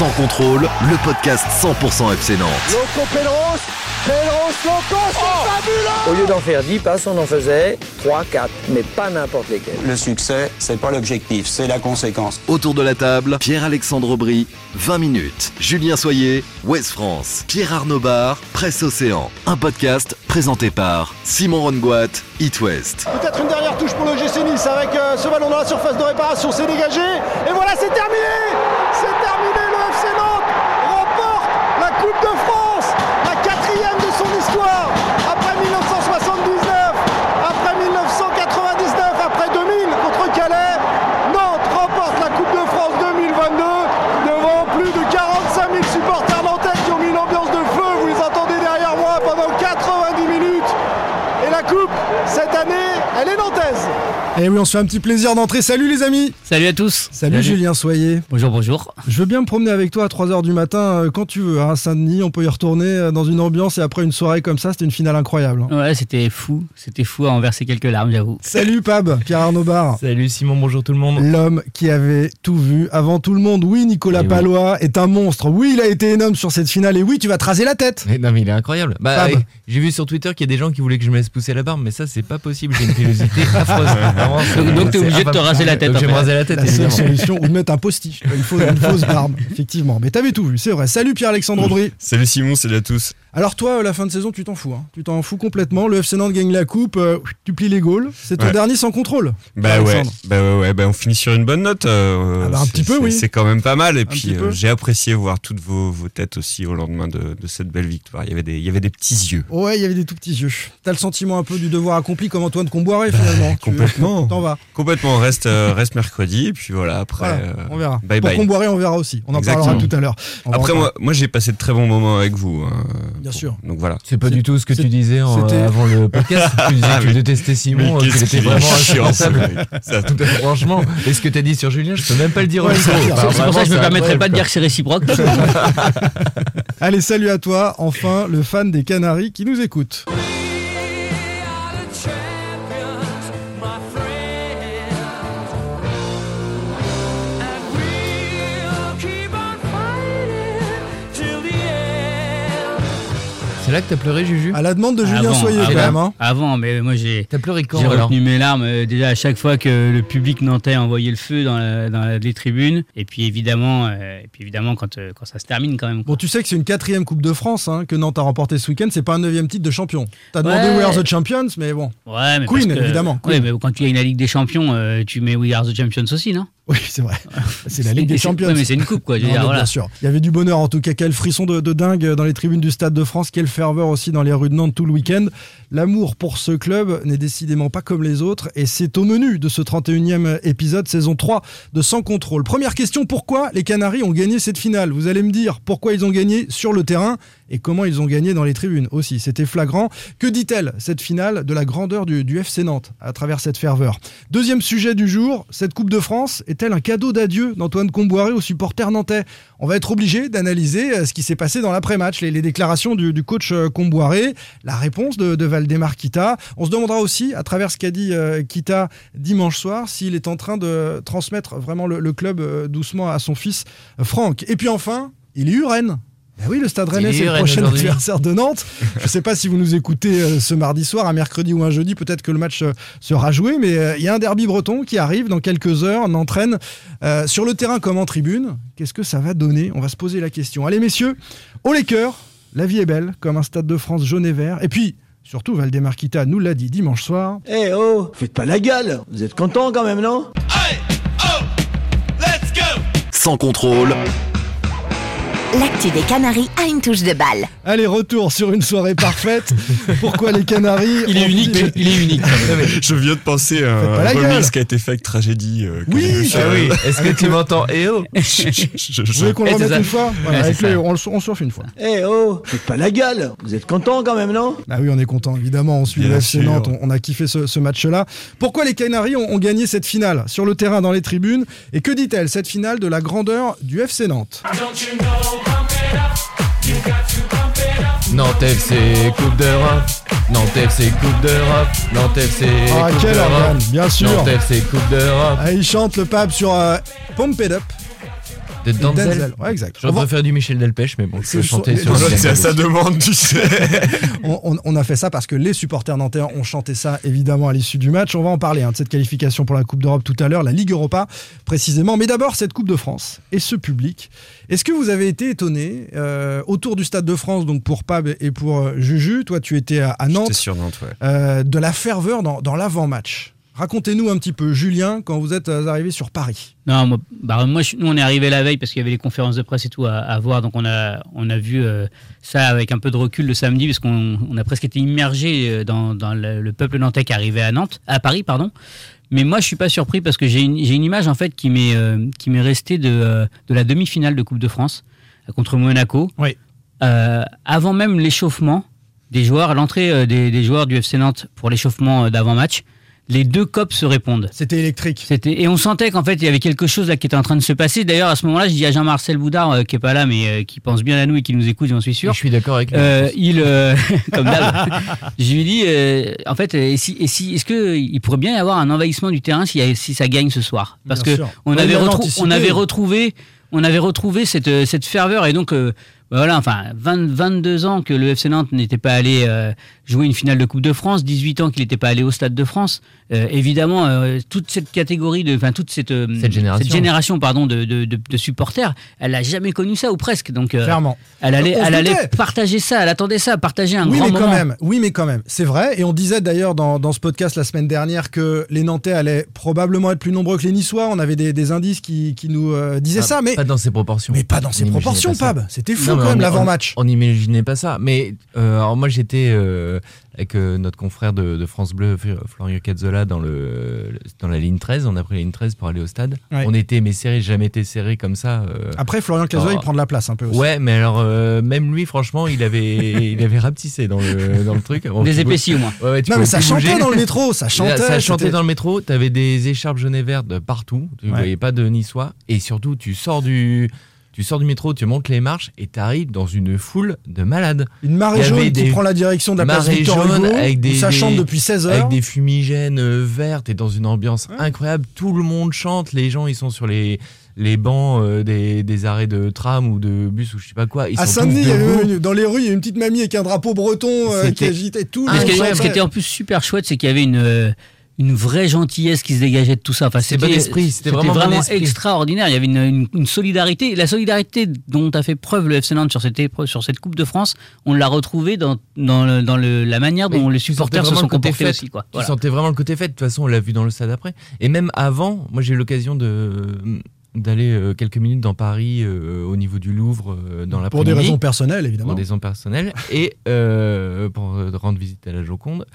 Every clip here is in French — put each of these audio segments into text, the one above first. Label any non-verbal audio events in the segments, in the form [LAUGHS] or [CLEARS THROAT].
Sans contrôle, le podcast 100% FC Nantes. Loco Pedros, Pedros Loco, c'est fabuleux Au lieu d'en faire 10 passes, on en faisait 3, 4, mais pas n'importe lesquels. Le succès, c'est pas l'objectif, c'est la conséquence. Autour de la table, Pierre-Alexandre Aubry, 20 minutes. Julien Soyer, Ouest France. Pierre Arnaud Bar, Presse Océan. Un podcast présenté par Simon Rongoat, It West. Peut-être une dernière touche pour le GC Nice avec euh, ce ballon dans la surface de réparation, c'est dégagé. Et voilà, c'est terminé elle est nantaise. Et oui, on se fait un petit plaisir d'entrer. Salut les amis Salut à tous. Salut, Julien Soyer. Bonjour, bonjour. Je veux bien me promener avec toi à 3h du matin euh, quand tu veux. À Saint-Denis, on peut y retourner euh, dans une ambiance et après une soirée comme ça, c'était une finale incroyable. hein. Ouais, c'était fou. C'était fou à en verser quelques larmes, j'avoue. Salut Pab, Pierre Arnaud Bar. Salut Simon, bonjour tout le monde. L'homme qui avait tout vu avant tout le monde. Oui, Nicolas Et oui. Palois est un monstre. Oui, il a été énorme sur cette finale. Et oui, tu vas te raser la tête. Eh, non mais il est incroyable. Bah, eh, j'ai vu sur Twitter qu'il y a des gens qui voulaient que je me laisse pousser la barbe, mais ça c'est pas possible. J'ai une pilosité [LAUGHS] affreuse. [LAUGHS] Vraiment, Donc- donc t'es c'est obligé de te raser la tête je vais me raser la tête. La seule solution, ou de mettre un postiche. Une fausse, une fausse barbe, effectivement. Mais t'avais tout vu, c'est vrai. Salut Pierre-Alexandre Aubry. Salut Simon, salut à tous. Alors toi, la fin de saison, tu t'en fous. hein. Tu t'en fous complètement. Le FC Nantes gagne la coupe. euh, tu plies les Gaules. C'est ton Ouais. dernier sans contrôle. Bah ouais, bah ouais, ouais, bah on finit sur une bonne note. euh, Ah bah un c'est- petit peu, oui. C'est quand même pas mal. Et puis euh, j'ai apprécié voir toutes vos, vos têtes aussi au lendemain de, de cette belle victoire. Il y avait des, il y avait des petits yeux. Ouais, il y avait des tout petits yeux. T'as le sentiment un peu du devoir accompli comme Antoine Comboiré finalement. [LAUGHS] Tu- complètement. T'en vas. Complètement. Reste, euh, reste mercredi. Et puis voilà. Après, Voilà, euh, on verra. Bye Pour bye. Comboiré, on verra aussi. On en Exactement. parlera tout à l'heure. Va Après moi, moi j'ai passé de très bons moments avec vous. hein. Bien sûr. Donc voilà. C'est pas du tout ce que tu disais en- avant le podcast. Tu disais Ah, que tu détestais Simon, Mais qu'il était vraiment insupportable. Tout à fait, franchement. Et ce que t'as dit sur Julien, je peux même pas le dire au micro. c'est pour ça que je me permettrai pas de dire que c'est réciproque. [LAUGHS] Allez, salut à toi. Enfin, le fan des Canaries qui nous écoute. C'est là que t'as pleuré, Juju À la demande de Julien Avant, Soyer quand avant, même. hein. Avant, mais moi j'ai. T'as pleuré quand J'ai retenu mes larmes euh, déjà à chaque fois que le public nantais envoyait le feu dans, la- dans la- les tribunes. Et puis évidemment, euh, et puis évidemment quand, euh, quand ça se termine quand même. Bon, tu sais que c'est une quatrième Coupe de France hein, que Nantes a remporté ce week-end. C'est pas un neuvième titre de champion. T'as demandé Ouais. We Are the Champions, mais bon. Ouais, mais Queen, parce que- évidemment, Ouais, Queen. mais quand tu gagnes la Ligue des Champions, euh, tu mets We Are the Champions aussi, non? Oui, c'est vrai. C'est la Ligue des Champions. ouais, mais c'est une coupe, quoi. Je veux Non, dire, mais voilà. Bien sûr. Il y avait du bonheur en tout cas. Quel frisson de, de dingue dans les tribunes du Stade de France. Quelle ferveur aussi dans les rues de Nantes tout le week-end. L'amour pour ce club n'est décidément pas comme les autres. Et c'est au menu de ce 31e épisode, saison 3 de Sans Contrôle. Première question, pourquoi les Canaries ont gagné cette finale? Vous allez me dire pourquoi ils ont gagné sur le terrain et comment ils ont gagné dans les tribunes aussi. C'était flagrant. Que dit-elle, cette finale, de la grandeur du, du FC Nantes à travers cette ferveur? Deuxième sujet du jour, cette Coupe de France est-elle un cadeau d'adieu d'Antoine Comboiré aux supporters nantais? On va être obligé d'analyser euh, ce qui s'est passé dans l'après-match, les, les déclarations du, coach euh, Comboiré, la réponse de, de Valdemar Kita. On se demandera aussi, à travers ce qu'a dit euh, Kita dimanche soir, s'il est en train de transmettre vraiment le, club euh, doucement à son fils Franck. Et puis enfin, il y a Rennes. Ben oui, le Stade Rennais, c'est le prochain adversaire de Nantes. Je ne sais pas si vous nous écoutez euh, ce mardi soir, un mercredi ou un jeudi, peut-être que le match euh, sera joué, mais euh, il y a un derby breton qui arrive dans quelques heures, on entraîne euh, sur le terrain comme en tribune. Qu'est-ce que ça va donner? On va se poser la question. Allez messieurs, au les cœurs, la vie est belle, comme un Stade de France jaune et vert. Et puis, surtout, Valdemar Kita nous l'a dit dimanche soir. Eh oh, faites pas la gueule. Vous êtes contents quand même, non? Sans contrôle. L'actu des Canaries a une touche de balle. Allez, retour sur une soirée parfaite. Pourquoi les Canaries Il est unique, fini- il est unique. [LAUGHS] Je viens de penser à Faites pas la un remix qui a été fait avec Tragédie. euh, Oui, Ah oui, est-ce que tu m'entends Eh oh [LAUGHS] Je- voulez qu'on le Eh, remette une fois Voilà, Ouais, avec le- on, le- on surfe une fois. Eh oh, faites pas la gueule. Vous êtes content quand même, non Ah oui, on est content, évidemment. On suit Bien le FC sûr. Nantes, on, on a kiffé ce, ce match-là. Pourquoi les Canaries ont, ont gagné cette finale Sur le terrain, dans les tribunes. Et que dit-elle, cette finale, de la grandeur du FC Nantes? Nantes FC Coupe d'Europe. Nantes FC Coupe d'Europe. Nantes FC Ah, Coupe quel d'Europe. organe, bien sûr Nantes FC Coupe d'Europe. ah, Il chante le pape sur euh, Pump It Up. De et Denzel. Ouais, exact. J'aurais préféré du Michel Delpech, mais bon, je peux chanter sur C'est à sa demande, tu sais. [LAUGHS] on, on- on a fait ça parce que les supporters nantais ont chanté ça évidemment à l'issue du match. On va en parler hein, de cette qualification pour la Coupe d'Europe tout à l'heure, la Ligue Europa précisément. Mais d'abord cette Coupe de France et ce public. Est-ce que vous avez été étonné euh, autour du Stade de France, donc pour Pab et pour euh, Juju, toi tu étais à, à J'étais Nantes, sur Nantes, ouais. euh, de la ferveur dans, dans l'avant-match Racontez-nous un petit peu, Julien, quand vous êtes euh, arrivé sur Paris. Non, moi, bah, moi je- nous, on est arrivé la veille parce qu'il y avait les conférences de presse et tout à, à voir. Donc, on a, on a vu euh, ça avec un peu de recul le samedi parce qu'on on a presque été immergé euh, dans, dans le, le peuple nantais qui arrivait à Nantes, à Paris, pardon. Mais moi, je suis pas surpris parce que j'ai une, j'ai une image en fait qui m'est euh, qui m'est restée de, de la demi-finale de Coupe de France contre Monaco. Oui. Euh, avant même l'échauffement des joueurs, l'entrée des, des joueurs du FC Nantes pour l'échauffement d'avant-match, les deux copes se répondent. C'était électrique. C'était et on sentait qu'en fait il y avait quelque chose là qui était en train de se passer. D'ailleurs à ce moment-là, je dis à Jean-Marcel Boudard euh, qui est pas là mais euh, qui pense bien à nous et qui nous écoute, j'en suis Et sûr. Je suis d'accord avec lui. Euh, il euh, [LAUGHS] comme d'hab. je lui dis euh, en fait et si, et si est-ce que il pourrait bien y avoir un envahissement du terrain si, ça gagne ce soir? Parce Bien que sûr. on avait on avait retrouvé on avait retrouvé cette cette ferveur et donc euh, voilà, enfin, 20 22 ans que le FC Nantes n'était pas allé euh, jouer une finale de Coupe de France, 18 ans qu'il n'était pas allé au Stade de France. Euh, évidemment, euh, toute cette catégorie, de, enfin toute cette, euh, Cette génération. génération, pardon, de, de, de- de supporters, elle n'a jamais connu ça ou presque. Donc, euh, Clairement. elle allait, elle allait partager ça, elle attendait ça, partager un oui, grand mais moment. quand même. Oui, mais quand même. C'est vrai. Et on disait d'ailleurs dans, dans ce podcast la semaine dernière que les Nantais allaient probablement être plus nombreux que les Niçois. On avait des, des indices qui, qui nous euh, disaient Ah, ça, mais, Pas dans ses proportions. mais pas dans ces proportions. Pab. C'était fou Non, quand même on- l'avant-match. On n'imaginait pas ça. Mais euh, alors moi j'étais euh, avec euh, notre confrère de, de France Bleu, Florian Cazzola, dans, le, dans la ligne 13. On a pris la ligne 13 pour aller au stade. Ouais. On était mais serré, jamais été serré comme ça. euh. Après, Florian Cazola, Oh. il prend de la place un peu aussi. Ouais, mais alors euh, même lui, franchement, il avait, [LAUGHS] il avait rapetissé dans le, dans le truc. Bon, Des épaissis au moins. Ouais, ouais, tu Non, mais ça chantait bouger. dans le métro, ça [LAUGHS] chantait. ça chantait c'était- dans le métro, t'avais des écharpes jaunes et vertes de partout, tu Ouais. voyais pas de niçois, et surtout tu sors du, tu sors du métro, tu montes les marches et t'arrives dans une foule de malades. Une marée jaune qui prend la direction de la place Victor Hugo, avec des- où ça des- chante depuis 16 heures. Avec des fumigènes euh, vertes et dans une ambiance incroyable, tout le monde chante, les gens ils sont sur les, les bancs euh, des, des arrêts de tram ou de bus ou je sais pas quoi. Ils À sont Saint-Denis, dans les rues, il y a une petite mamie avec un drapeau breton euh, qui agitait tout. Mais ce, qui, ce était en plus super chouette, c'est qu'il y avait une, euh, une vraie gentillesse qui se dégageait de tout ça. Enfin, esprit, c'était vraiment extraordinaire. Il y avait une, une- une solidarité. La solidarité dont a fait preuve le FC Nantes sur cette, épreuve- sur cette Coupe de France, on l'a retrouvée dans, dans, le- dans le- la manière dont Mais les supporters se sont comportés aussi. Quoi. Tu Voilà. sentais vraiment le côté fête. De toute façon, on l'a vu dans le stade après. Et même avant, moi j'ai eu l'occasion de d'aller euh, quelques minutes dans Paris euh, au niveau du Louvre euh, dans la Pour des raisons personnelles, évidemment. pour des raisons personnelles. Et pour rendre visite à la Joconde.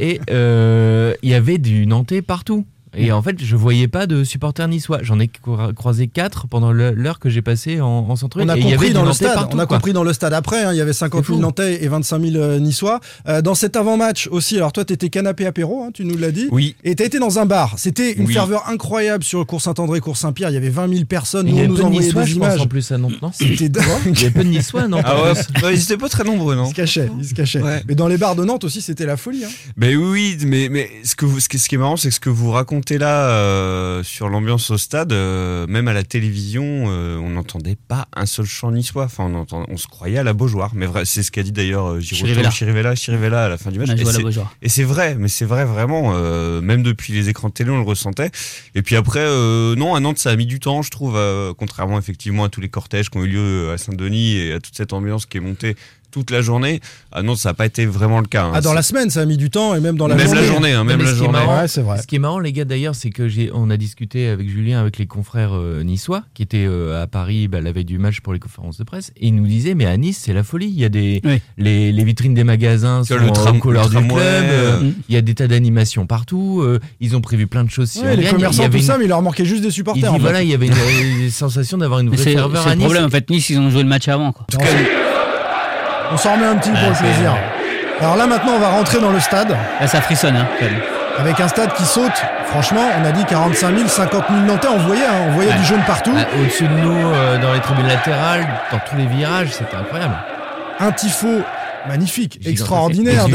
Et il y avait du Nantais partout et en fait je voyais pas de supporters niçois j'en ai cro- croisé quatre pendant l'heure que j'ai passée en, en centre On a et il y avait compris dans le stade. partout, on a quoi. compris dans le stade après. hein, il y avait 50 000 fou. Nantais et 25 000 euh, Niçois. Euh, dans cet avant-match aussi. Alors toi, t'étais canapé apéro, hein, tu nous l'as dit. Oui. Et t'as été dans un bar. C'était une Oui. ferveur incroyable sur le cours Saint-André, cours Saint-Pierre. Il y avait 20 000 personnes. il Nous, y on avait nous peu de envoyait niçois des je pense images. en plus à Nantes non C'était [LAUGHS] dingue. il y avait peu de niçois non Ah ouais, non, ils étaient pas très nombreux, non Il se cachait, il se cachait. Ouais. Mais dans les bars de Nantes aussi, c'était la folie. hein. Ben oui, mais, mais ce, que vous, ce, qui, ce qui est marrant, c'est que ce que vous racontez là euh, sur l'ambiance au stade, euh, même à la télévision, euh, on n'entendait pas un seul chant niçois. Enfin, on, entend- on se croyait à la Beaujoire. Mais c'est ce qu'a dit d'ailleurs euh, Chirivella. Chirivella, Chirivella à la fin du match. Et c'est- vrai, mais c'est vrai vraiment. même depuis les écrans de télé, on le ressentait. Et puis après, non, à Nantes, ça a mis du temps, je trouve, contrairement effectivement à tous les cortèges qui ont eu lieu à Saint-Denis et à toute cette ambiance qui est montée toute la journée. Ah non, ça n'a pas été vraiment le cas. hein. Ah, dans C'est- la semaine, ça a mis du temps et même dans la Même journée. la journée, hein, même la journée. marrant, Ouais, c'est vrai. Ce qui est marrant, les gars, d'ailleurs, c'est que j'ai, on a discuté avec Julien, avec les confrères euh, niçois, qui étaient euh, à Paris bah, la veille du match pour les conférences de presse, et ils nous disaient, mais à Nice, c'est la folie. Il y a des, Oui. les, les vitrines des magasins sont le tram- aux couleurs le du club. euh, euh, Il y a des tas d'animations partout. euh, ils ont prévu plein de choses. Si Ouais, les gagne. commerçants, il y avait tout une- ça, mais il leur manquait juste des il supporters. dit, en fait. voilà, il y avait une, sensation d'avoir une vraie C'est ferveur c'est à le Nice. problème. En fait, Nice, ils ont joué le match avant. Quoi. On- s'en remet un petit pour le plaisir. Alors là, maintenant, on va rentrer dans le stade Là, ça frissonne. Hein, quand même. avec un stade qui saute. Franchement, on a dit 45 000, 50 000 Nantais. On voyait, hein, on voyait Ouais. du jaune partout. Ah, Au-dessus de nous, euh, dans les tribunes latérales, dans tous les virages, c'était incroyable. Un tifo magnifique, extraordinaire de,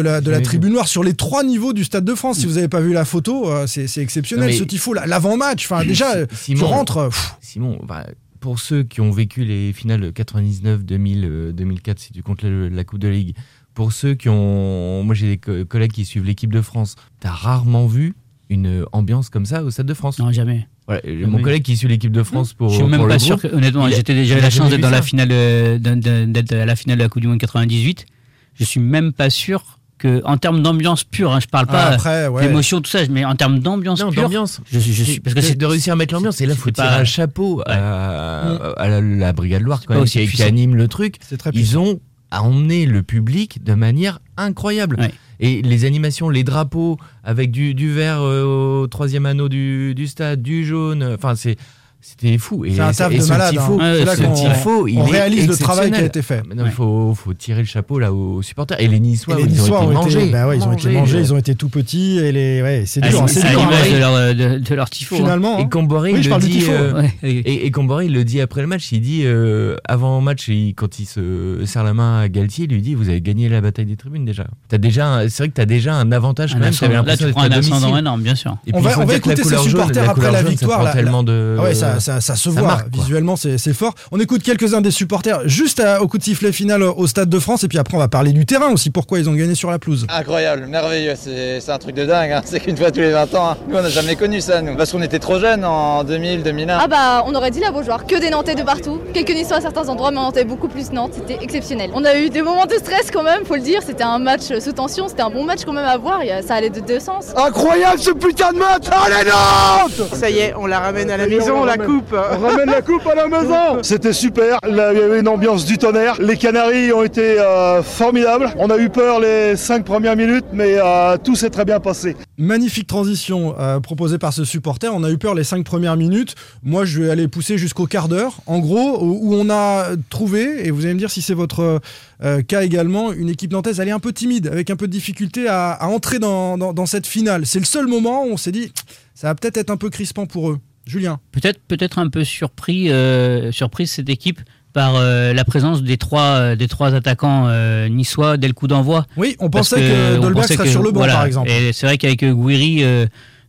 la, de la Jamais tribune noire sur les trois niveaux du Stade de France. Si vous n'avez pas vu la photo, euh, c'est exceptionnel Non, ce tifo. L'avant-match, enfin [LAUGHS] déjà, euh, tu Simon, rentres. euh, pff, Simon, bah, pour ceux qui ont vécu les finales 99, 2000, euh, 2004, si tu comptes la, la Coupe de Ligue, pour ceux qui ont. Moi, j'ai des co- collègues qui suivent l'équipe de France. T'as rarement vu une ambiance comme ça au Stade de France? Non, jamais. Voilà, mon oui. collègue qui suit l'équipe de France pour. Je suis même pour pas le sûr groupe, que, honnêtement, j'étais déjà la chance jamais d'être vu dans la ça. finale, euh, d'être à la finale de la Coupe du Monde 98. Je suis même pas sûr que, en termes d'ambiance pure, hein, je parle pas après, ouais. d'émotion, tout ça, mais en termes d'ambiance Non, pure, d'ambiance. je, suis- je suis, parce que c'est de réussir à mettre l'ambiance. Et là, c'est faut pas- tirer un chapeau à, à la, la Brigade Loire, quand pas même, aussi qui, anime le truc. C'est très puissant. Ils ont emmené le public de manière incroyable. Ouais. Et les animations, les drapeaux avec du, du vert euh, au troisième anneau du, du stade, du jaune, enfin c'est c'était fou. Et, C'est un taf et de ce malade, tifo, hein. Là ce tifo, il on est réalise le travail qui a été fait. Ouais. il faut, faut tirer le chapeau là aux supporters. Et les Niçois, Et les ils Niçois ont été mangés. bah ouais, ils ont été mangés, ils ont été tout petits et les, ouais, c'est à dur, c'est à dur. hein. l'image de leur, de, de leur tifo. hein. Finalement, Et. Comboré, Oui, il je le dit. euh, Ouais. Et, et Comboré, il le dit après le match, il dit euh, avant match, il- quand il se serre la main à Galtier, il lui dit vous avez gagné la bataille des tribunes déjà. T'as déjà, un- c'est vrai que t'as déjà un avantage quand même. là, tu prends un ascendant énorme, bien sûr. Et On puis, va- on écouter ses supporters après la victoire, tellement de. Ça, ça, ça se ça voit marque, visuellement, c'est fort. On écoute quelques-uns des supporters juste à- au coup de sifflet final au Stade de France et puis après on va parler du terrain aussi, pourquoi ils ont gagné sur la pelouse. Incroyable, merveilleux, c'est un truc de dingue, hein. [LAUGHS] c'est qu'une fois tous les 20 ans. hein. Nous on n'a jamais connu ça, nous, parce qu'on était trop jeunes en 2000, 2001. Ah bah on aurait dit la Beaujoire, que des Nantais de partout, quelques Niçois à certains endroits mais on entendait beaucoup plus Nantes, c'était exceptionnel. On a eu des moments de stress quand même, faut le dire, c'était un match sous tension, c'était un bon match quand même à voir, ça allait de deux sens. Incroyable ce putain de match Allez Nantes Ça y est, on la ramène à la maison, coupe. On ramène la coupe à la maison C'était super, il y avait une ambiance du tonnerre. Les Canaries ont été euh, formidables. On a eu peur les cinq premières minutes, mais euh, tout s'est très bien passé. Magnifique transition euh, proposée par ce supporter. On a eu peur les cinq premières minutes. Moi, je vais aller pousser jusqu'au quart d'heure. En gros, où où on a trouvé, et vous allez me dire si c'est votre euh, cas également, une équipe nantaise, elle est un peu timide, avec un peu de difficulté à, à entrer dans, dans- dans cette finale. C'est le seul moment où on s'est dit, ça va peut-être être un peu crispant pour eux. Julien. Peut-être peut-être un peu surpris, euh, surprise cette équipe par euh, la présence des trois, euh, des trois attaquants euh, niçois dès le coup d'envoi. Oui, on pensait que, Dolberg serait que- sur le banc, voilà. par exemple. Et c'est vrai qu'avec Guiri,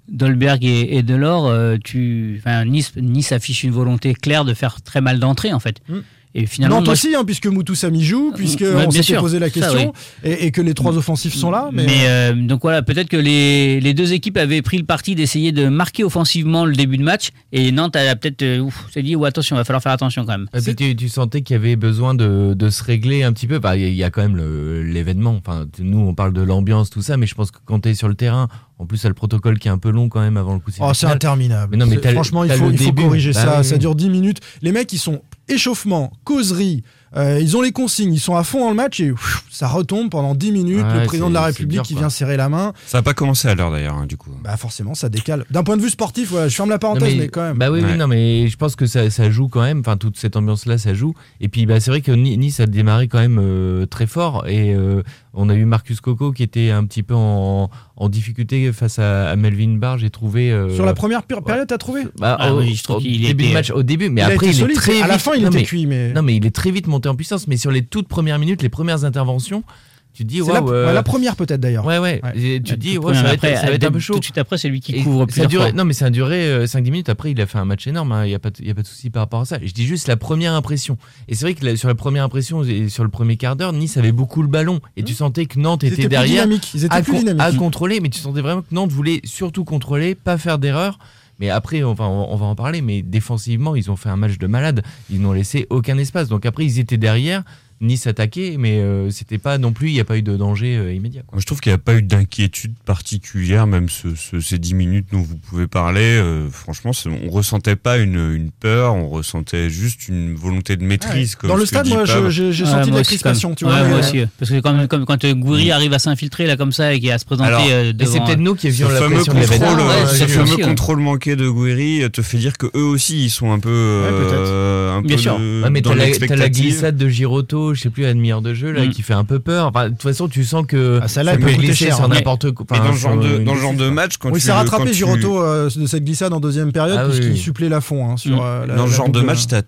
Dolberg et, et Delors, tu, nice, nice affiche une volonté claire de faire très mal d'entrée en fait. Mm. Et finalement, Nantes moi, aussi, hein, puisque Moutou Samy joue, puisque Ouais, on s'était posé la Ça, question, et, et que les trois offensifs sont là. Mais, Mais, euh, donc voilà, peut-être que les, les deux équipes avaient pris le parti d'essayer de marquer offensivement le début de match et Nantes a peut-être euh, s'est dit oh, attention, il va falloir faire attention quand même. Et puis tu, tu sentais qu'il y avait besoin de, de se régler un petit peu. Il y, a- il y a quand même l'événement. Enfin, nous, on parle de l'ambiance, tout ça, mais je pense que quand tu es sur le terrain, en plus, il y a le protocole qui est un peu long quand même avant le coup Oh, c'est interminable. Mais non, mais t'as Franchement, il t'as faut, il faut corriger Bah ça. oui, Ça dure 10 minutes. Les mecs, ils sont échauffement, causerie. Euh, ils ont les consignes, ils sont à fond dans le match et pff, ça retombe pendant 10 minutes. Ouais, le président de la République qui vient serrer la main. Ça n'a pas commencé à l'heure d'ailleurs, hein, du coup. Bah forcément, ça décale. D'un point de vue sportif, je ferme la Non, parenthèse, mais, quand même. Bah oui, oui, non, mais je pense que ça, ça joue quand même. Enfin, toute cette ambiance-là, ça joue. Et puis, bah, c'est vrai que Ni- Nice a démarré quand même euh, très fort. Et euh, on a eu Marcus Coco qui était un petit peu en, en difficulté face à, à Melvin Barr. J'ai trouvé. euh, Sur la première péri- période, t'as trouvé bah, Ah au, oui, je trouve au début était- match, au début, mais Il après il solide. est très à la fin, il non, était mais- cuit, mais. Non, mais il est très vite monté en puissance. Mais sur les toutes premières minutes, les premières interventions, tu dis C'est la, euh, ouais, la première peut-être d'ailleurs. Ouais, ouais. Ouais. Tu dis, ouais, ça va, après, être, ça va être un peu chaud. Tout de suite après, c'est lui qui Et couvre ça a plusieurs duré, fois. Non, mais ça a duré euh, 5-10 minutes. Après, il a fait un match énorme. Il n'y a, pas y a pas de souci par rapport à ça. Je dis juste la première impression. Et c'est vrai que la- sur la première impression et sur le premier quart d'heure, Nice avait beaucoup le ballon. Et tu sentais que Nantes Ils était étaient plus derrière dynamiques. Ils étaient à, plus con- dynamiques. à contrôler. Mais tu sentais vraiment que Nantes voulait surtout contrôler, pas faire d'erreur. Mais après, on va, on en parler. Mais défensivement, ils ont fait un match de malade. Ils n'ont laissé aucun espace. Donc après, ils étaient derrière. Nice attaquait, mais euh, c'était pas non plus, il n'y a pas eu de danger euh, immédiat. quoi. Moi, je trouve qu'il n'y a pas eu d'inquiétude particulière, même ce- ce- ces 10 minutes dont vous pouvez parler. euh, franchement, on ressentait pas une, une peur, on ressentait juste une volonté de maîtrise. comme Dans le stade, moi, j'ai j'ai Ouais, senti de la crispation, quand tu même. vois. Ouais, moi aussi. Parce que quand, comme, quand euh, Gouiri arrive à s'infiltrer là comme ça et qui à se présenter Alors, euh, Et devant. c'est peut-être nous qui Ce avions la fameux pression de Ouais, euh, ce fameux aussi, ouais. contrôle manqué de Guiri te fait dire que eux aussi ils sont un peu, euh, un Bien peu sûr. Ouais, mais dans t'as la, glissade de Giroto, je sais plus, à demi-heure de jeu, là, Mm. qui fait un peu peur. Enfin, de toute façon, tu sens que Ah, ça elle peut peut coûter glisser cher, sur hein. n'importe quoi. Enfin, dans ce genre de, dans genre de match, quand Oui, il tu s'est le- rattrapé tu- Giroto euh, de cette glissade en deuxième période Ah puisqu'il oui. supplée la fond hein, sur Mm. euh, la- dans la ce genre de match, t'as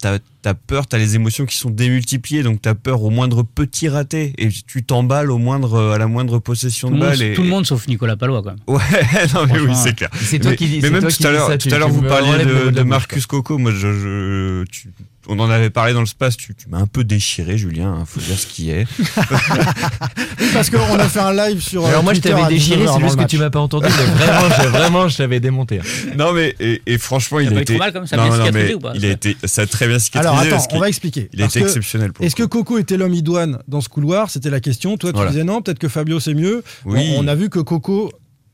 as, as peur, t'as les émotions qui sont démultipliées, donc t'as peur au moindre petit raté et tu t'emballes au moindre, à la moindre possession tout, de monde, balle. Et... tout le monde sauf Nicolas Palois quand [LAUGHS] même. Ouais, non mais oui, c'est clair. C'est toi mais, qui dis- mais même toi tout qui à l'heure, ça, tout à l'heure vous parliez de, Marcus Coco. Moi, je, je- tu- on en avait parlé dans le space. Tu, tu m'as un peu déchiré, Julien. hein, faut dire ce qui est. Oui, [LAUGHS] parce qu'on a fait un live sur. Alors euh, moi je t'avais déchiré, 19h c'est juste que tu m'as pas entendu. Mais vraiment, je- vraiment, je t'avais démonté. hein. non mais et, et franchement, il a été. être mal, comme ça, non, bien non, cicatrisé mais ou pas, il a été. Ça a très bien cicatrisé. Alors attends, on va expliquer. Il que exceptionnel. Pour Est-ce que Coco était l'homme idoine dans ce couloir? C'était la question. Toi, tu Voilà. disais non, peut-être que Fabio c'est mieux. Oui. On, on a vu que Coco,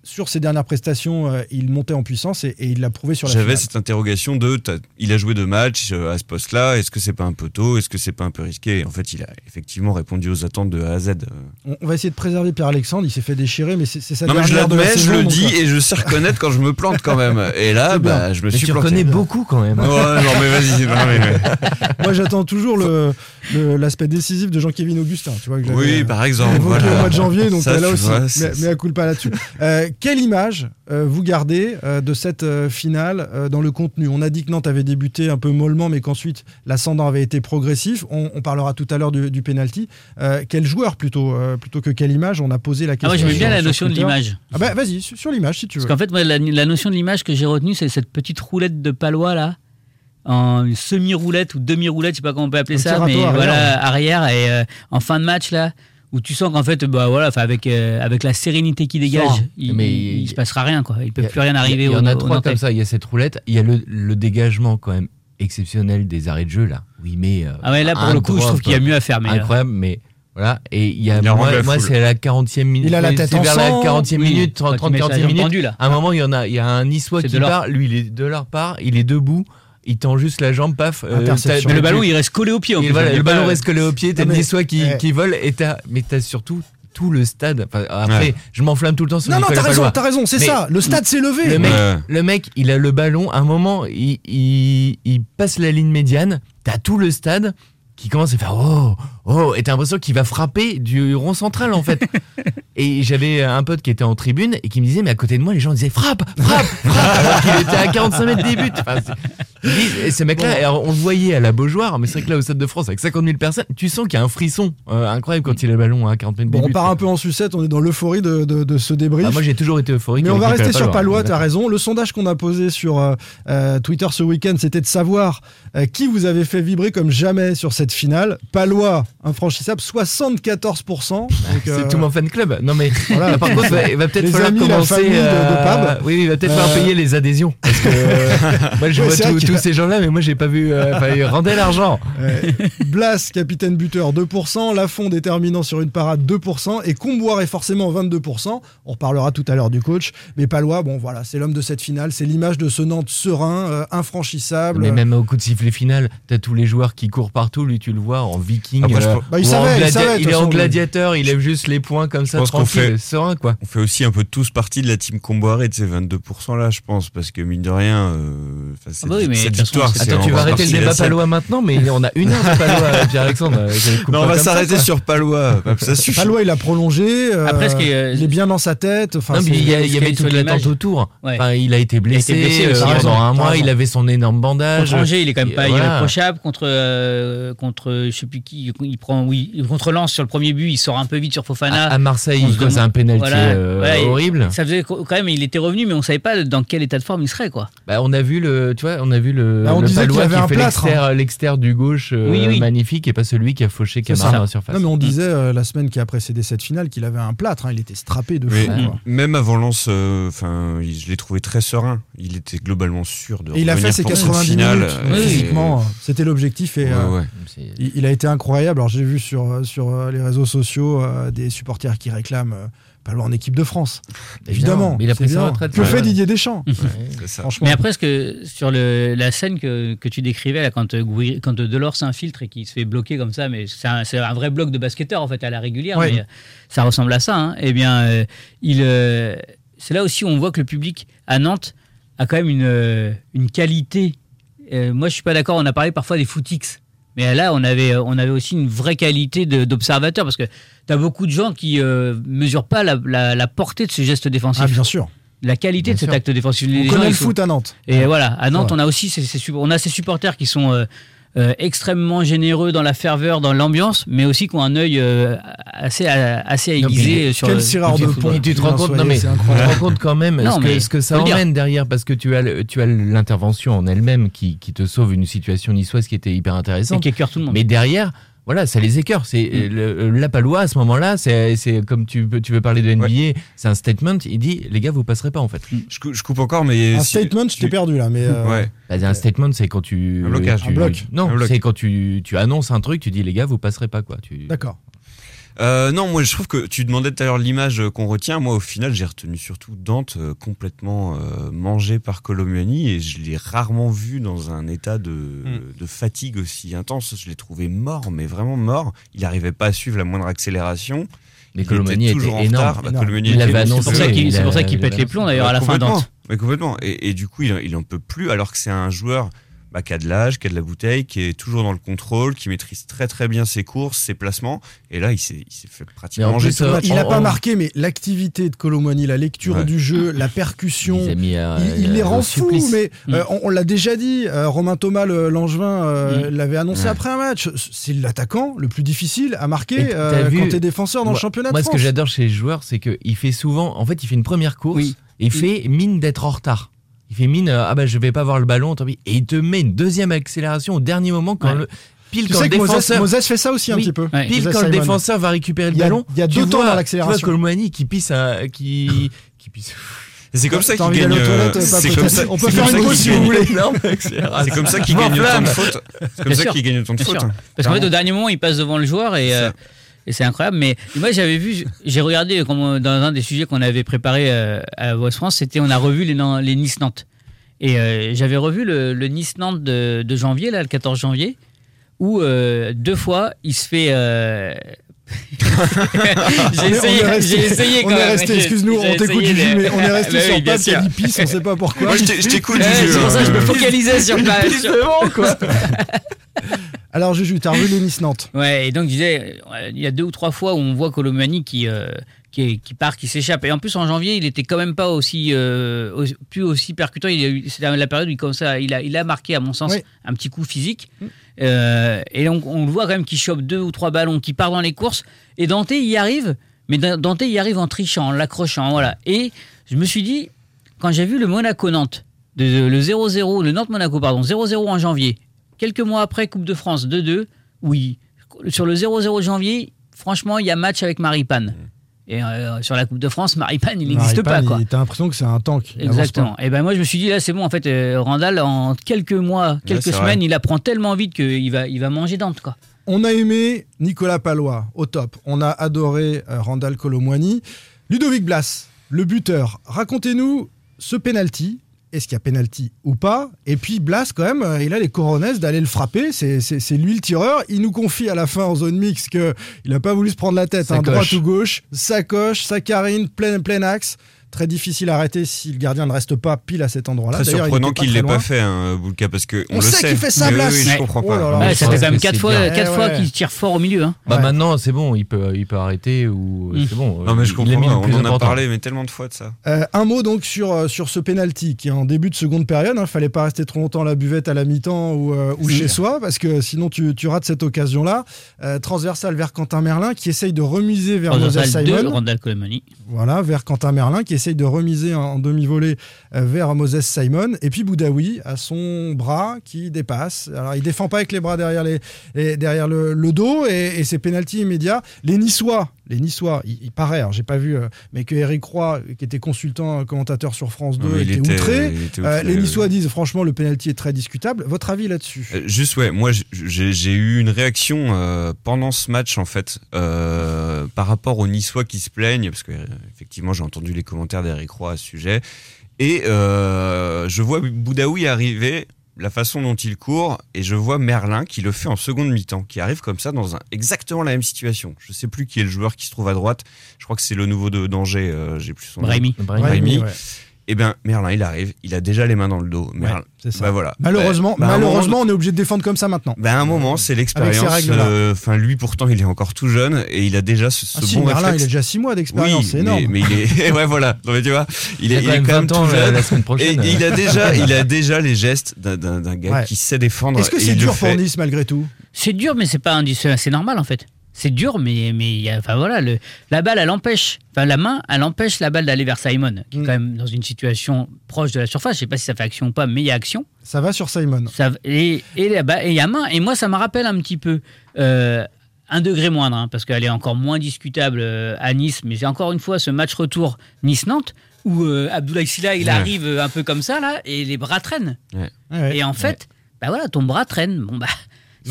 sur ses dernières prestations, euh, il montait en puissance et, et il l'a prouvé sur la J'avais cette interrogation de il a joué deux matchs euh, à ce poste-là, est-ce que c'est pas un peu tôt, est-ce que c'est pas un peu risqué? Et En fait, il a effectivement répondu aux attentes de A à Z. On, on va essayer de préserver Pierre-Alexandre. Il s'est fait déchirer, mais c'est sa Non mais je l'admets, je le dis euh, et je sais reconnaître quand je me plante quand même. Et là, bien. [LAUGHS] bah, je me Mais suis tu planté. reconnais beaucoup quand même. Ouais, non mais vas-y. mais- [LAUGHS] Moi, j'attends toujours le- le- l'aspect décisif de Jean-Kévin Augustin. Tu vois, que Oui, par exemple. voilà. au mois de janvier, donc Ça, là aussi. vois, mais, à coup pas là-dessus. Euh, quelle image euh, vous gardez euh, de cette euh, finale dans le contenu? On a dit que Nantes avait débuté un peu mollement, mais qu'ensuite l'ascendant avait été progressif. On, on parlera tout à l'heure du, du penalty. Quel joueur plutôt, plutôt que quelle image? On a posé la Ah, question. moi j'aimais bien la notion de l'image. Ah bah vas-y, sur, sur l'image si tu veux. Parce qu'en fait, moi, la, la notion de l'image que j'ai retenue, c'est cette petite roulette de palois là, en semi-roulette ou demi-roulette, je sais pas comment on peut appeler Un ça, mais arrière, voilà, arrière et en fin de match là, où tu sens qu'en fait, bah voilà, enfin, avec euh, avec la sérénité qui dégage, il, Mais il, il- il se passera rien quoi. Il peut a- plus rien arriver. Il y, en a au trois comme ça. Il y a cette roulette. Il y a le, le dégagement quand même exceptionnel des arrêts de jeu là. Oui, mais euh, Ah ouais, là pour le coup, je trouve qu'il y a mieux à faire. Mais, euh, incroyable, mais voilà. Et il y a Il a rendu moi, moi, c'est à la 40e minute. Il a la tête vers la en sang. 40e Oui, minute, quand 30 il met sa 40e jambe minute. là. À un moment, il y en a, il y a un Niçois qui part. Lui, il est de leur part. Il est debout. Il tend juste la jambe, paf. euh, mais le ballon, il reste collé au pied. en plus, voilà, a le pas- ballon reste collé au pied, t'as le mais- Niçois qui, qui vole, et t'as, mais t'as surtout tout le stade. Enfin, après, Ouais. je m'enflamme tout le temps sur Non, non, Nicolas t'as raison, t'as raison, c'est ça. Le stade s'est levé. Le mec, Ouais. le mec, il a le ballon. À un moment, il, il, il passe la ligne médiane. T'as tout le stade qui commence à faire oh oh et t'as l'impression qu'il va frapper du rond central en fait. [LAUGHS] et j'avais un pote qui était en tribune et qui me disait mais à côté de moi les gens disaient frappe frappe frappe alors qu'il était à 45 mètres des buts. Enfin, et ce mec-là, alors, on le voyait à la Beaujoire, mais c'est vrai que là au Stade de France avec 50 000 personnes, tu sens qu'il y a un frisson euh, incroyable quand il a le ballon à 40 mètres des Bon, on part un peu en sucette, on est dans l'euphorie de, de- de ce débrief. Ah, moi j'ai toujours été euphorique. Mais on va rester sur Palois, t'as raison. Le sondage qu'on a posé sur euh, euh, Twitter ce week-end, c'était de savoir euh, qui vous avez fait vibrer comme jamais sur cette finale. Palois, infranchissable, 74%. Donc, euh, C'est tout mon fan club. Non mais [LAUGHS] Voilà. par contre, va- il va peut-être Les falloir amis, la commencer. famille de- de euh, Pab. Oui, il va peut-être falloir Euh, payer les adhésions. Parce que [LAUGHS] euh, moi, je Ouais, vois tous- que- tous ces gens-là, mais moi, j'ai pas vu. euh, rendez l'argent. euh, Blas, capitaine buteur, 2%. Lafond, déterminant sur une parade, 2%. Et Comboire est forcément 22%. On reparlera tout à l'heure du coach. Mais Palois, bon voilà, c'est l'homme de cette finale. C'est l'image de ce Nantes serein, euh, infranchissable. Mais même au coup de sifflet final, t'as tous les joueurs qui courent partout. Lui, tu le vois en viking. Je euh, pense- Bah, il savait, savait, est en gladiateur, il lève juste les poings comme ça, pense qu'on tranquille, fait- serein, quoi. On fait aussi un peu tous partie de la team Comboiré de ces 22% là, je pense, parce que mine de rien, euh, cette, Ah bah oui, mais cette façon, victoire, Attends, tu vas arrêter le débat palois maintenant, mais on a une heure de palois, [LAUGHS] Pierre-Alexandre. Non, on va s'arrêter sur Palois. Ça suffit. Palois, il a prolongé. euh, Après, ce qui est, euh, il est bien dans sa tête. Enfin, non, mais il y, a- il avait toute l'attente l'image. autour. Ouais. Enfin, il a été blessé, euh, pendant un mois, il avait son énorme bandage. Contre Angers, il est quand même pas irréprochable. Contre, euh, contre, je sais plus qui, il prend, oui, contre Lens sur le premier but, il sort un peu vite sur Fofana. À Marseille, On se demande- un pénalty Voilà, euh, horrible. Ça faisait quand même, il était revenu, mais on savait pas dans quel état de forme il serait, quoi. Bah, on a vu le. tu vois, on a vu le, Bah, on le disait qu'il y Palois avait qui un fait plâtre, l'extérieur hein. du gauche euh, Oui, oui. magnifique et pas celui qui a fauché Camara dans la surface. Non, mais on disait euh, la semaine qui a précédé cette finale qu'il avait un plâtre. hein, il était strappé de fou. Quoi. même avant Lens, euh, enfin, je l'ai trouvé très serein. Il était globalement sûr de Et il a fait ses pour cette 90 finale. minutes. Physiquement, c'était l'objectif. Et il, a été incroyable. Alors j'ai vu sur, sur les réseaux sociaux des supporters qui réclament euh, Palois en équipe de France. Évidemment. Mais il a pris sa retraite. Que Ouais, fait ouais. Didier Deschamps [LAUGHS] C'est ça. Franchement. Mais après, ce que, sur le, la scène que, que tu décrivais, là, quand, euh, quand Delors s'infiltre et qu'il se fait bloquer comme ça, mais c'est un, vrai bloc de basketteur, en fait, à la régulière, Ouais. mais euh, ça ressemble à ça. hein. Eh bien, euh, il, euh, c'est là aussi où on voit que le public à Nantes a quand même une, euh, une qualité. Euh, moi, je suis pas d'accord, on a parlé parfois des footix. Mais là, on avait, on avait aussi une vraie qualité d'observateur parce que tu as beaucoup de gens qui euh, mesurent pas la, la- la portée de ce geste défensif. Ah, bien sûr. La qualité Bien de cet acte défensif. On Les gens, connaît ils le foot à Nantes. et voilà, à Nantes, Ouais. on a aussi ces, ces- on a ces supporters qui sont euh, euh, extrêmement généreux dans la ferveur, dans l'ambiance, mais aussi qui ont un œil euh, assez, assez aiguisé sur quel sur de pont. Et tu te rends compte, Soyer, non mais c'est tu te incroyable. rends compte quand même Non, ce, que, ce que ça emmène derrière parce que tu as le- tu as l'intervention en elle-même qui, qui te sauve une situation niçoise qui était hyper Et intéressante. qui écœure tout le monde. Mais derrière, voilà, ça les écœure. C'est Mm. le- la Palois à ce moment-là, c'est c'est comme tu peux tu veux parler de NBA, c'est un statement. Il dit les gars, vous passerez pas en fait. Je, cou- je coupe encore, mais. Un si- statement, je t'ai perdu là. Mais euh, Ouais. Bah, un statement, c'est quand tu Un blocage. tu- Un bloc. Non, c'est quand tu, tu annonces un truc, tu dis les gars, vous passerez pas quoi. Tu... D'accord. Euh, non, moi je trouve que tu demandais tout à l'heure l'image qu'on retient. Moi au final j'ai retenu surtout Dante euh, complètement euh, mangé par Colomuani et je l'ai rarement vu dans un état de, de fatigue aussi intense. Je l'ai trouvé mort, mais vraiment mort. Il n'arrivait pas à suivre la moindre accélération. Mais Il Colomani était était toujours en énorme. retard. Bah. Colomani Il. C'est pour ça annoncé, qu'il il c'est pour ça a- qu'il il pète les plombs d'ailleurs à la fin. Dante. Mais complètement. Et, et du coup, il, il en peut plus, alors que c'est un joueur bah, qui a de l'âge, qui a de la bouteille, qui est toujours dans le contrôle, qui maîtrise très très bien ses courses, ses placements. Et là, il s'est il s'est fait pratiquement manger plus, tout euh, match. Il n'a pas marqué, mais l'activité de Colomani, la lecture Ouais. du jeu, la percussion, Il, les à- il, il les au rend fous. Mais Mm. euh, on, on l'a déjà dit, euh, Romain Thomas, le- l'Angevin, euh, Mm. l'avait annoncé Ouais. après un match. C'est l'attaquant le plus difficile à marquer euh, vu- quand t'es défenseur dans Moi- le championnat Moi, de ce France. que j'adore chez les joueurs, c'est qu'il fait souvent. En fait, il fait une première course Oui. et il fait mine d'être en retard. Fait mine, euh, ah bah je vais pas voir le ballon, tant pis. Et il te met une deuxième accélération au dernier moment quand Ouais. le. Pile Tu quand sais le que défenseur. Moses fait ça aussi un Oui. petit peu. Ouais. Pile Moses quand le défenseur va récupérer le ballon. il y a deux temps dans l'accélération. Tu vois Colomani qui pisse un, qui, qui pisse. C'est comme ça qu'il gagne. euh, C'est comme ça. On peut faire une pause si vous voulez. C'est comme ça qu'il gagne autant de fautes. C'est comme ça qu'il gagne autant de fautes. Parce qu'en fait, au dernier moment, il passe devant le joueur et, euh, et c'est incroyable. Mais moi, j'avais vu, j'ai regardé comme, dans un des sujets qu'on avait préparé à West France, c'était on a revu les, les Nice-Nantes. Et euh, j'avais revu le, le Nice-Nantes de, de janvier, là, le 14 janvier, où euh, deux fois, il se fait. euh, [LAUGHS] j'ai essayé, j'ai essayé quand On est même. resté, excuse-nous, on t'écoute Juju, de- mais on est [LAUGHS] resté Bah sur oui, Pat qui a sûr. dit pisse, on sait pas pourquoi. Moi je t'écoute, Juju, c'est pour ça que je me focalisais sur [LAUGHS] la. sur- quoi. Alors Juju, t'as revu les Nice-Nantes. Ouais, et donc je disais, euh, il y a deux ou trois fois où on voit Colomani qui, euh, qui, qui part, qui s'échappe. Et en plus, en janvier, il était quand même pas aussi, euh, aussi- plus aussi percutant. Il a eu- C'est la, période où il, commençait à- il, a, il a marqué, à mon sens, Oui. un petit coup physique. Euh, et donc, on le voit quand même qu'il chope deux ou trois ballons, qu'il part dans les courses. Et Dante y arrive, mais Da- Dante y arrive en trichant, en l'accrochant. Voilà. Et je me suis dit, quand j'ai vu le Monaco-Nantes, le 0-0, le Nantes-Monaco, pardon, 0-0 en janvier, quelques mois après, Coupe de France 2-2, oui, sur le 0-0 de janvier, franchement, il y a match avec Maripane. Et euh, sur la Coupe de France, Maripane, il n'existe pas. Il- T'as l'impression que c'est un tank. Exactement. Et ben moi je me suis dit là c'est bon en fait euh, Randall en quelques mois, quelques semaines, vrai. il apprend tellement vite qu'il va il va manger Dante quoi. On a aimé Nicolas Palois au top. On a adoré euh, Randall Colomwani. Ludovic Blas, le buteur. Racontez-nous ce penalty. Est-ce qu'il y a penalty ou pas Et puis Blas, quand même, euh, il a les coronesses d'aller le frapper. C'est- lui le tireur. Il nous confie à la fin en zone mixte qu'il n'a pas voulu se prendre la tête. Hein, droite ou gauche, ça coche, ça carine, plein, plein axe. Très difficile à arrêter si le gardien ne reste pas pile à cet endroit-là. Très surprenant qu'il très l'ait pas fait, hein, Boulka, parce que on, On le sait sait. qu'il fait ça, Mais Blas. oui, oui, Ouais. je comprends Oh pas. là là. Ouais, je ça fait quand même que quatre c'est fois, bien. quatre Eh fois ouais. qu'il tire fort au milieu. Hein. Bah Ouais. maintenant c'est bon, il peut, il peut arrêter ou Mm. c'est bon. Non mais je comprends pas, on en a parlé mais tellement de fois de ça. Euh, un mot donc sur, euh, sur ce penalty qui est en début de seconde période. Il fallait pas rester trop longtemps à la buvette à la mi-temps ou, euh, ou chez soi parce que sinon tu, tu rates cette occasion-là. Euh, transversal vers Quentin Merlin qui essaye de remiser vers de Simon. Voilà, vers Quentin Merlin qui essaye essaye de remiser en, demi-volée euh, vers Moses Simon. Et puis Boudaoui a son bras qui dépasse. Alors il défend pas avec les bras derrière, les, les- derrière le, le dos et, et c'est pénalty immédiat. Les Niçois, les Niçois, il, il paraît, alors j'ai pas vu, euh, mais que Eric Roy, qui était consultant euh, commentateur sur France 2, Non, mais il était, était- outré. Euh, les oui. Niçois disent franchement le pénalty est très discutable. Votre avis là-dessus? Euh, Juste ouais, moi j'ai j'ai eu une réaction euh, pendant ce match en fait euh, par rapport aux Niçois qui se plaignent parce que euh, effectivement j'ai entendu les commentaires d'Eric Roy à ce sujet et euh, je vois Boudaoui arriver la façon dont il court et je vois Merlin qui le fait en seconde mi-temps qui arrive comme ça dans un, exactement la même situation. Je sais plus qui est le joueur qui se trouve à droite. Je crois que c'est le nouveau de d'Angers. euh, j'ai plus son nom. Brahimi. Brahimi, ouais. Et bien Merlin il arrive, il a déjà les mains dans le dos. Merlin, c'est ça. bah voilà. Malheureusement, Bah, bah, malheureusement, on est obligé de défendre comme ça maintenant. ben à un moment, c'est l'expérience. euh, Enfin, lui, pourtant, il est encore tout jeune et il a déjà ce, ce Ah si, bon Merlin, réflexe. il a déjà 6 mois d'expérience, Oui, c'est énorme. Mais, mais il est, [LAUGHS] ouais, voilà. Non, mais tu vois, il, Il a est, quand même 20 ans tout jeune. la semaine prochaine. Et, il a déjà, [LAUGHS] il a déjà les gestes d'un- d'un d'un gars Ouais. qui sait défendre. Est-ce que c'est dur pour fait. Nice malgré tout? C'est dur, mais c'est pas c'est normal en fait. C'est dur, mais mais il y a- enfin voilà, le, la balle elle empêche, enfin la main elle empêche la balle d'aller vers Simon, qui est Mm. quand même dans une situation proche de la surface. Je sais pas si ça fait action ou pas, mais il y a action. Ça va sur Simon. Ça, et et là-bas, et il y a main. Et moi, ça me rappelle un petit peu euh, un degré moindre, hein, parce qu'elle est encore moins discutable euh, à Nice. Mais c'est encore une fois ce match retour Nice-Nantes où euh, Abdoulaye Sylla il Ouais. arrive un peu comme ça là et les bras traînent. Ouais. Ouais. Et en fait, bah voilà, ton bras traîne. Bon bah.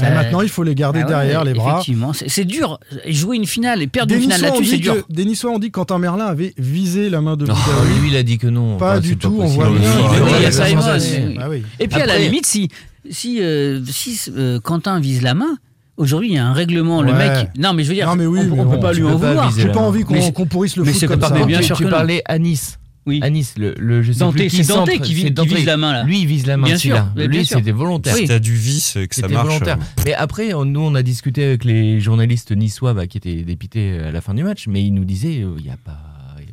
Ça- maintenant, il faut les garder Ah ouais, derrière les bras. Effectivement, c'est c'est dur. Jouer une finale et perdre Des une finale là-dessus, c'est dit dur. que, des Niçois ont dit que Quentin Merlin avait visé la main de Boudaoui. lui, il a dit que non. Pas du tout, on possible. voit bien. Bah. Et puis à la limite, si, si, euh, si euh, Quentin vise la main, aujourd'hui il y a un règlement. Le mec. Non, mais je veux dire, Non, mais oui, on, mais on bon, peut pas lui en pas vouloir. J'ai pas envie qu'on Mais- qu'on pourrisse le mais foot c'est comme pas ça. bien tu, sûr tu parlais à Nice. Oui. À Nice, le, le je sais Dante, plus qui c'est Dante centre, qui, vi- c'est qui Dante. vise la main là. Lui, il vise la main. Bien sûr, bien Lui, c'était volontaire. Si t'as du vice et que ça C'était marche. volontaire. euh, Mais après, on- nous, on a discuté avec les journalistes niçois bah, qui étaient dépités à la fin du match, mais ils nous disaient il n'y a pas.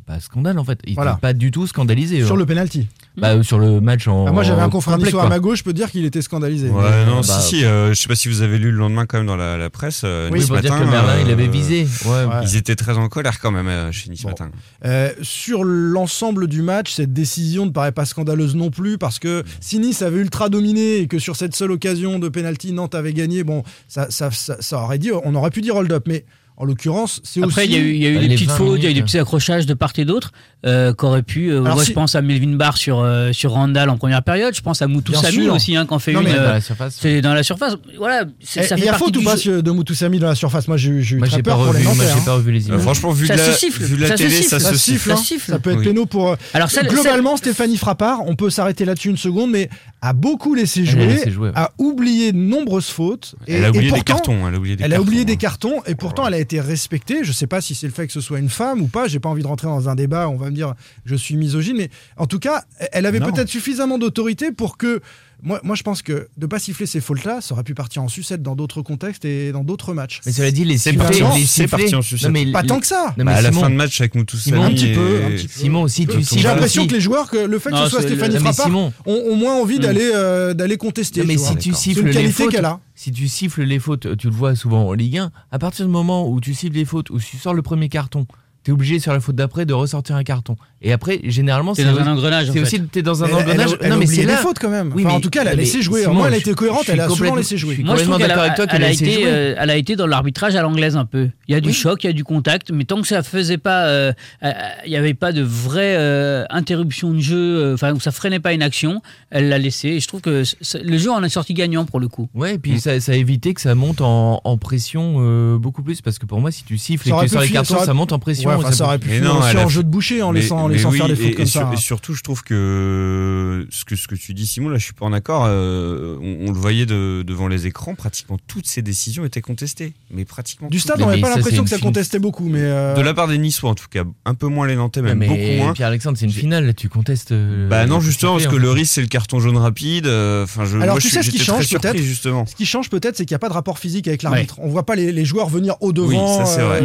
Pas scandale en fait. Ils Voilà. n'étaient pas du tout scandalisés. Sur le penalty. Bah, euh, sur le match en. Ah, moi, j'avais un confrère à ma gauche, je peux dire qu'il était scandalisé. Ouais, Mais, non, euh, si, bah, si. euh, je sais pas si vous avez lu le lendemain quand même dans la, la presse. euh, Oui, Nice pour dire matin, que Merlin, il euh, avait visé. Ouais. Ouais. Ils étaient très en colère quand même euh, chez Nice Bon. matin. Euh, sur l'ensemble du match, cette décision ne paraît pas scandaleuse non plus parce que si Nice avait ultra dominé et que sur cette seule occasion de penalty Nantes avait gagné, bon, ça, ça, ça, ça aurait dit, on aurait pu dire hold up, mais en l'occurrence, c'est aussi. Après, il y a eu, il y a eu Bah, des petites 20 fautes, il y a eu des petits accrochages de part et d'autre euh, qu'aurait pu. euh, Alors, moi, si- je pense à Melvin Barr sur, euh, sur Randall en première période. Je pense à Moutou Bien Samy sûr. aussi, hein, quand fait Non, une. mais Dans euh, la surface. c'est dans la surface. Voilà, c'est- Eh, ça il y a faute ou pas de Moutoussamy dans la surface? Moi, j'ai eu très peur pour les. Moi, j'ai hein. pas revu les Euh, images. franchement, vu Ça de se la, siffle, vu de la ça se télé, siffle. ça se siffle, hein. Ça siffle. Ça peut être péno pour. euh, Alors, Globalement, Stéphanie Frappard, on peut s'arrêter là-dessus une seconde, mais a beaucoup laissé jouer, laissé jouer, ouais. a oublié de nombreuses fautes. et- Elle a et oublié des cartons. Elle a oublié des Elle a cartons, oublié des hein. cartons et pourtant elle a été respectée. Je sais pas si c'est le fait que ce soit une femme ou pas. J'ai pas envie de rentrer dans un débat. On va me dire je suis misogyne, mais en tout cas, elle avait peut-être suffisamment d'autorité pour que. Moi, moi, je pense que de pas siffler ces fautes-là, ça aurait pu partir en sucette dans d'autres contextes et dans d'autres matchs. Mais cela dit, les C'est sifflets, parti en- les c'est sifflets. parti en sucette. Non, mais Pas les- tant que ça. Non, Bah, mais à la Simon, fin de match avec Moutou Simon, Samy un petit peu, et- un petit peu. Simon, si tu J'ai siffles. J'ai l'impression si- que les joueurs, que le fait que Non, ce soit Stéphanie Frappard, Simon, ont, ont moins envie d'aller euh, d'aller contester. Non, mais tu si tu C'est siffles une les qualité fautes, qu'elle a. si tu siffles les fautes, tu le vois souvent en Ligue 1, à partir du moment où tu siffles les fautes, où tu sors le premier carton, t'es obligé sur la faute d'après de ressortir un carton. Et après, généralement, C'est c'est dans un engrenage. en c'est fait. aussi t'es dans un a- engrenage. elle a non mais c'est des là. fautes quand même. Oui, Enfin, mais- en tout cas, elle a laissé jouer. Moi, elle a été cohérente. suis Elle a souvent complètement- laissé jouer. suis Moi, je qu'elle d'accord a, avec toi qu'elle elle a a laissé été, jouer. euh, elle a été dans l'arbitrage à l'anglaise un peu. Il y a du Oui. choc, il y a du contact, mais tant que ça faisait pas, euh, euh, il n'y avait pas de vraie euh, interruption de jeu, enfin où ça freinait pas une action, elle l'a laissé. Et je trouve que le jeu en est sorti gagnant pour le coup. Ouais, et puis ça, a évité que ça monte en, pression beaucoup plus. Parce que pour moi, si tu siffles et que tu sors les cartons, ça monte en pression. Enfin, ça aurait pu fait- jeu de boucher en Mais- laissant, en mais laissant oui, faire des et comme sur- ça. Et surtout, je trouve que ce que, ce que tu dis, Simon, là, je suis pas en accord. euh, on, on le voyait de- devant les écrans, pratiquement toutes ces décisions étaient contestées. Mais pratiquement Du stade, on n'avait pas l'impression que ça contestait beaucoup, mais euh, De la part des Niçois, en tout cas, un peu moins les Nantais, même mais beaucoup moins. Pierre-Alexandre, c'est une finale, tu contestes. euh, Bah non, le justement, parce que le fait. risque, c'est le carton jaune rapide. Enfin, je, Alors, tu sais ce qui change, peut-être justement. Ce qui change peut-être, c'est qu'il n'y a pas de rapport physique avec l'arbitre. On voit pas les, joueurs venir au devant,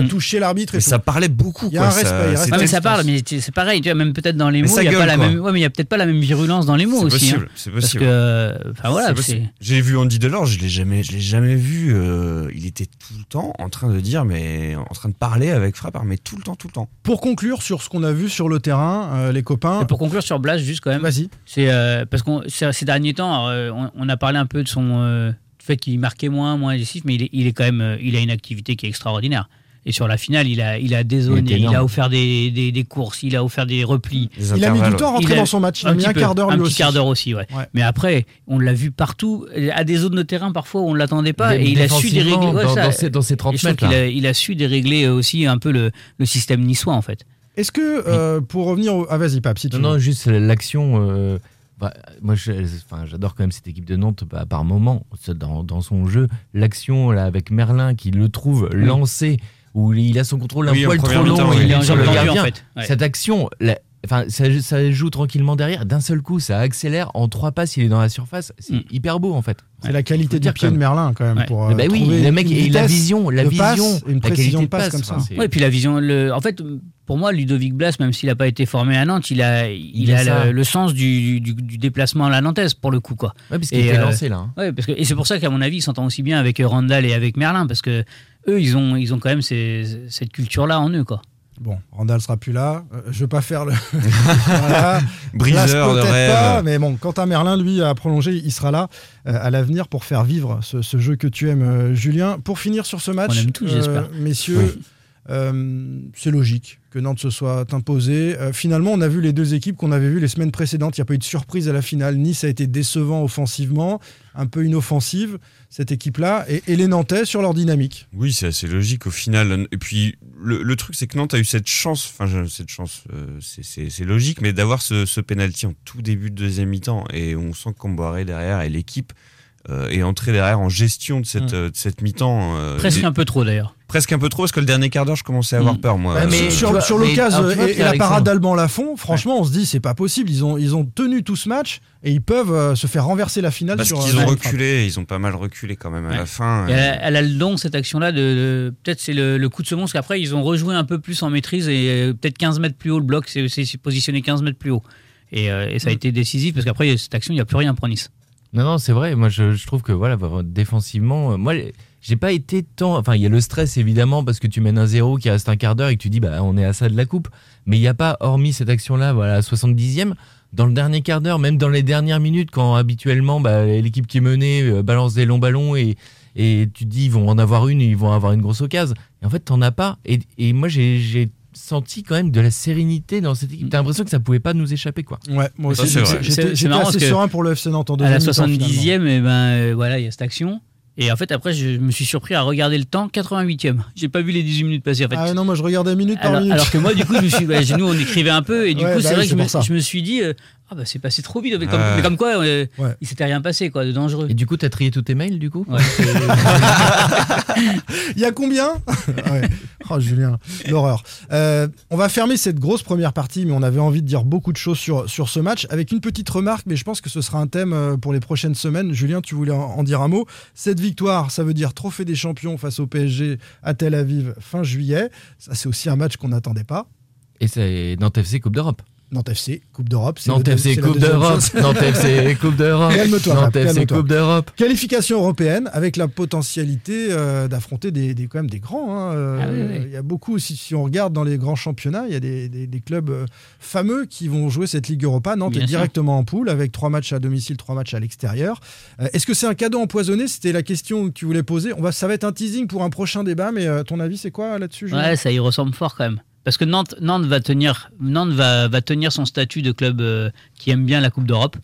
toucher l'arbitre. et ça parlait beaucoup beaucoup. Il y a quoi. un respect, mais ça distance. parle, mais c'est pareil, tu vois, même peut-être dans les mots, ça il n'y a pas la même, ouais, mais il y a peut-être pas la même virulence dans les mots C'est aussi. possible, hein. c'est possible. enfin voilà. J'ai vu Andy Delors, je l'ai jamais, je l'ai jamais vu. euh, il était tout le temps en train de dire, mais en train de parler avec Frappard, mais tout le temps, tout le temps. Pour conclure sur ce qu'on a vu sur le terrain, euh, les copains. Et pour conclure sur Blas, juste quand même. Vas-y. C'est euh, parce qu'on ces derniers temps, on, on a parlé un peu de son fait qu'il marquait moins, moins décisif, mais il est, il est quand même, il a une activité qui est extraordinaire. Et sur la finale, il a, il a dézonné, Il a offert des, des, des courses, il a offert des replis. Des Il a mis du temps à rentrer dans son match. Il a mis petit un quart d'heure un lui petit aussi. quart d'heure aussi, ouais. Ouais. Mais après, on l'a vu partout, à des zones de terrain parfois où on ne l'attendait pas, et il a su dérégler. ouais, dans, ça. dans ces, dans ces Et 30 je trouve mètres. a, il a su dérégler aussi un peu le, le système niçois en fait. Est-ce que, euh, pour revenir au... Ah, vas-y, Pape, si tu Non, non, veux. juste l'action. euh, bah, moi, j'adore quand même cette équipe de Nantes bah, par moment, dans son jeu. L'action là avec Merlin qui le trouve lancé, où il a son contrôle un Oui, poil trop long, et il est sur le gardien. en fait. Ouais. Cette action, la- enfin, ça, ça joue tranquillement derrière. D'un seul coup, ça accélère. En trois passes, il est dans la surface. C'est Mm. hyper beau en fait. C'est la qualité du pied de Merlin, quand même. Ouais. Pour, Eh euh, oui, le mec et la vision, la vision, passe, une la qualité de passe passe, comme ça. enfin, Ouais, et puis la vision. Le... En fait, pour moi, Ludovic Blas, même s'il n'a pas été formé à Nantes, il a, il, Il a ça. le, le sens du, du, du déplacement à la nantaise pour le coup, quoi. Ouais, parce qu'il Et, était euh, lancé là. hein. Ouais, parce que, et c'est pour ça qu'à mon avis, il s'entend aussi bien avec Randall et avec Merlin, parce que eux, ils ont, ils ont quand même ces- cette culture-là en eux, quoi. Bon, Randall sera plus là. Euh, je veux pas faire le. [LAUGHS] voilà. Briseur de rêve. pas, mais bon, Quentin Merlin, lui, a prolongé. Il sera là euh, à l'avenir pour faire vivre ce, ce jeu que tu aimes, euh, Julien. Pour finir sur ce match, On aime tous, j'espère. messieurs, euh, c'est logique que Nantes se soit imposé. Euh, finalement, on a vu les deux équipes qu'on avait vues les semaines précédentes. Il n'y a pas eu de surprise à la finale. Nice a été décevant offensivement, un peu inoffensive, cette équipe-là, et, et les Nantais sur leur dynamique. Oui, c'est assez logique au final. Et puis, le, le truc, c'est que Nantes a eu cette chance, enfin, cette chance, euh, c'est- logique, mais d'avoir ce, ce penalty en tout début de deuxième mi-temps. Et on sent Camboiré derrière et l'équipe euh, est entrée derrière en gestion de cette, Mm. euh, cette mi-temps. euh, Presque des- un peu trop d'ailleurs. Presque un peu trop, parce que le dernier quart d'heure, je commençais à avoir Mm. peur, moi. Ouais, mais- Euh, sur, vois, l'occasion et, la parade d'Alban Lafont, franchement, on se dit c'est pas possible. Ils ont, ils ont tenu tout ce match et ils peuvent euh, se faire renverser la finale parce sur qu'ils euh, ont une reculé, ils ont pas mal reculé quand même à Ouais. la fin. Et Euh, elle, a- elle a le don, cette action-là, de, de- peut-être c'est le, le coup de semonce qu'après ils ont rejoué un peu plus en maîtrise et euh, peut-être 15 mètres plus haut, le bloc c'est c'est- c'est positionné 15 mètres plus haut. Et, euh, et ça a été décisif parce qu'après cette action, il n'y a plus rien pour Nice. Non, non, c'est vrai. Moi, je, je trouve que voilà, défensivement, euh, moi, j'ai pas été tant. Enfin, il y a le stress évidemment parce que tu mènes un zéro qui reste un quart d'heure et que tu dis, bah, on est à ça de la coupe. Mais il n'y a pas, hormis cette action-là, voilà, à 70e, dans le dernier quart d'heure, même dans les dernières minutes, quand habituellement, bah, l'équipe qui est menée euh, balance des longs ballons et, et tu te dis, ils vont en avoir une, ils vont avoir une grosse occasion. Et en fait, t'en as pas. Et, et moi, j'ai senti quand même de la sérénité dans cette équipe. T'as l'impression que ça pouvait pas nous échapper, quoi. Ouais, moi aussi, c'est marrant assez parce que serein pour le FC Nantes en À deuxième la mi-temps, 70e, et ben, euh, voilà, il y a cette action. Et en fait, après, je me suis surpris à regarder le temps, 88e. J'ai pas vu les 18 minutes passer. En fait, Ah non, moi je regardais minute par minute. alors que moi, du coup, je me suis, bah, nous, on écrivait un peu, et du Ouais, coup, bah c'est oui, vrai que me, je me suis dit, euh, ah bah c'est passé trop vite, mais comme, mais comme quoi, euh, Ouais. il s'était rien passé, quoi, de dangereux. Et du coup, t'as trié tous tes mails, du coup Ouais, [LAUGHS] [LAUGHS] Il y a combien [LAUGHS] Ouais. Oh Julien, l'horreur. Euh, on va fermer cette grosse première partie, mais on avait envie de dire beaucoup de choses sur, sur ce match, avec une petite remarque, mais je pense que ce sera un thème euh, pour les prochaines semaines. Julien, tu voulais en, en dire un mot. Cette victoire, ça veut dire trophée des champions face au PSG à Tel Aviv fin juillet. Ça, c'est aussi un match qu'on n'attendait pas. Et c'est Nantes FC Coupe d'Europe. Nantes FC, Coupe d'Europe. Nantes FC Coupe d'Europe. Nantes FC Coupe d'Europe. Calme-toi, Nantes FC. Coupe d'Europe. Qualification européenne avec la potentialité euh, d'affronter des, des- quand même des grands. hein. Euh, Ah oui, oui. Il y a beaucoup, si, si on regarde dans les grands championnats, il y a des, des- des clubs euh, fameux qui vont jouer cette Ligue Europa. Nantes Bien est sûr. directement en poule avec trois matchs à domicile, trois matchs à l'extérieur. Euh, Est-ce que c'est un cadeau empoisonné? C'était la question que tu voulais poser. On va, ça va être un teasing pour un prochain débat, mais euh, ton avis, c'est quoi là-dessus Ouais, ça y ressemble fort quand même. Parce que Nantes, va, tenir, son statut de club euh, qui aime bien la Coupe d'Europe.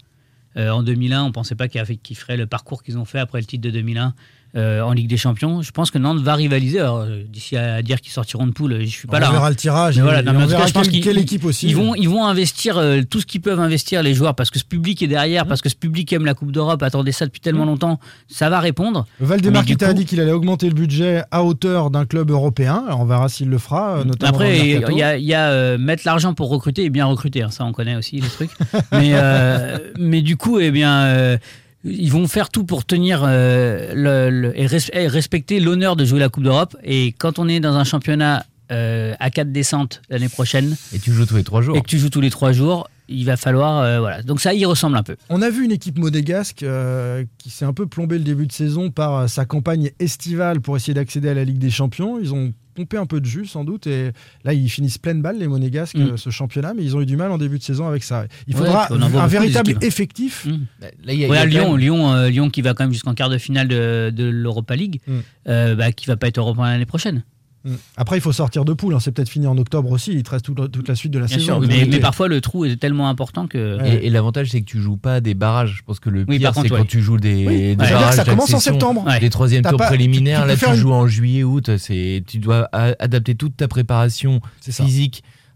Euh, en 2001, on pensait pas qu'il avait- qu'il ferait le parcours qu'ils ont fait après le titre de 2001 euh, en Ligue des Champions. Je pense que Nantes va rivaliser. Alors, euh, d'ici à dire qu'ils sortiront de poule, je suis pas on là. verra hein. le tirage Mais voilà, non, mais on cas, verra je pense quelle, équipe aussi. Ils vont, ils vont investir euh, tout ce qu'ils peuvent investir, les joueurs, parce que ce public est Mmh. derrière, parce que ce public aime la Coupe d'Europe, attendait ça depuis tellement longtemps. Ça va répondre. Valdemar qui t'a dit qu'il allait augmenter le budget à hauteur d'un club européen. Alors, on verra s'il le fera, euh, notamment Après, le il y a, il y a, euh, mettre l'argent pour recruter et bien recruter. hein, ça, on connaît aussi les trucs. [LAUGHS] mais, euh, mais du coup, eh bien, euh, ils vont faire tout pour tenir euh, le, le- et, res- et respecter l'honneur de jouer la Coupe d'Europe. Et quand on est dans un championnat euh, à 4 descentes l'année prochaine. Et tu joues tous les 3 jours. Et que tu joues tous les 3 jours, il va falloir. euh, voilà. Donc ça y ressemble un peu. On a vu une équipe monégasque euh, qui s'est un peu plombé le début de saison par sa campagne estivale pour essayer d'accéder à la Ligue des Champions. Ils ont pompé un peu de jus sans doute et là ils finissent pleine balle les monégasques Mm. ce championnat mais ils ont eu du mal en début de saison avec ça. Il faudra un véritable effectif. Là, y a- y a Lyon, même- Lyon, euh, Lyon qui va quand même jusqu'en quart de finale de, de l'Europa League, Mm. euh, bah, qui va pas être européen l'année prochaine. Mm. Après il faut sortir de poule, hein. c'est peut-être fini en octobre aussi, il te reste toute, toute la suite de la Bien saison. sûr, mais, parfois le trou est tellement important que. Et, et l'avantage, c'est que tu joues pas des barrages. Je pense que le Oui, pire, c'est quand ouais. tu joues des, Oui. des barrages ça commence en septembre. Ouais. Les troisièmes T'as tours pas- préliminaires, tu là, tu une- joues en juillet, août. C'est, tu dois adapter toute ta préparation C'est ça.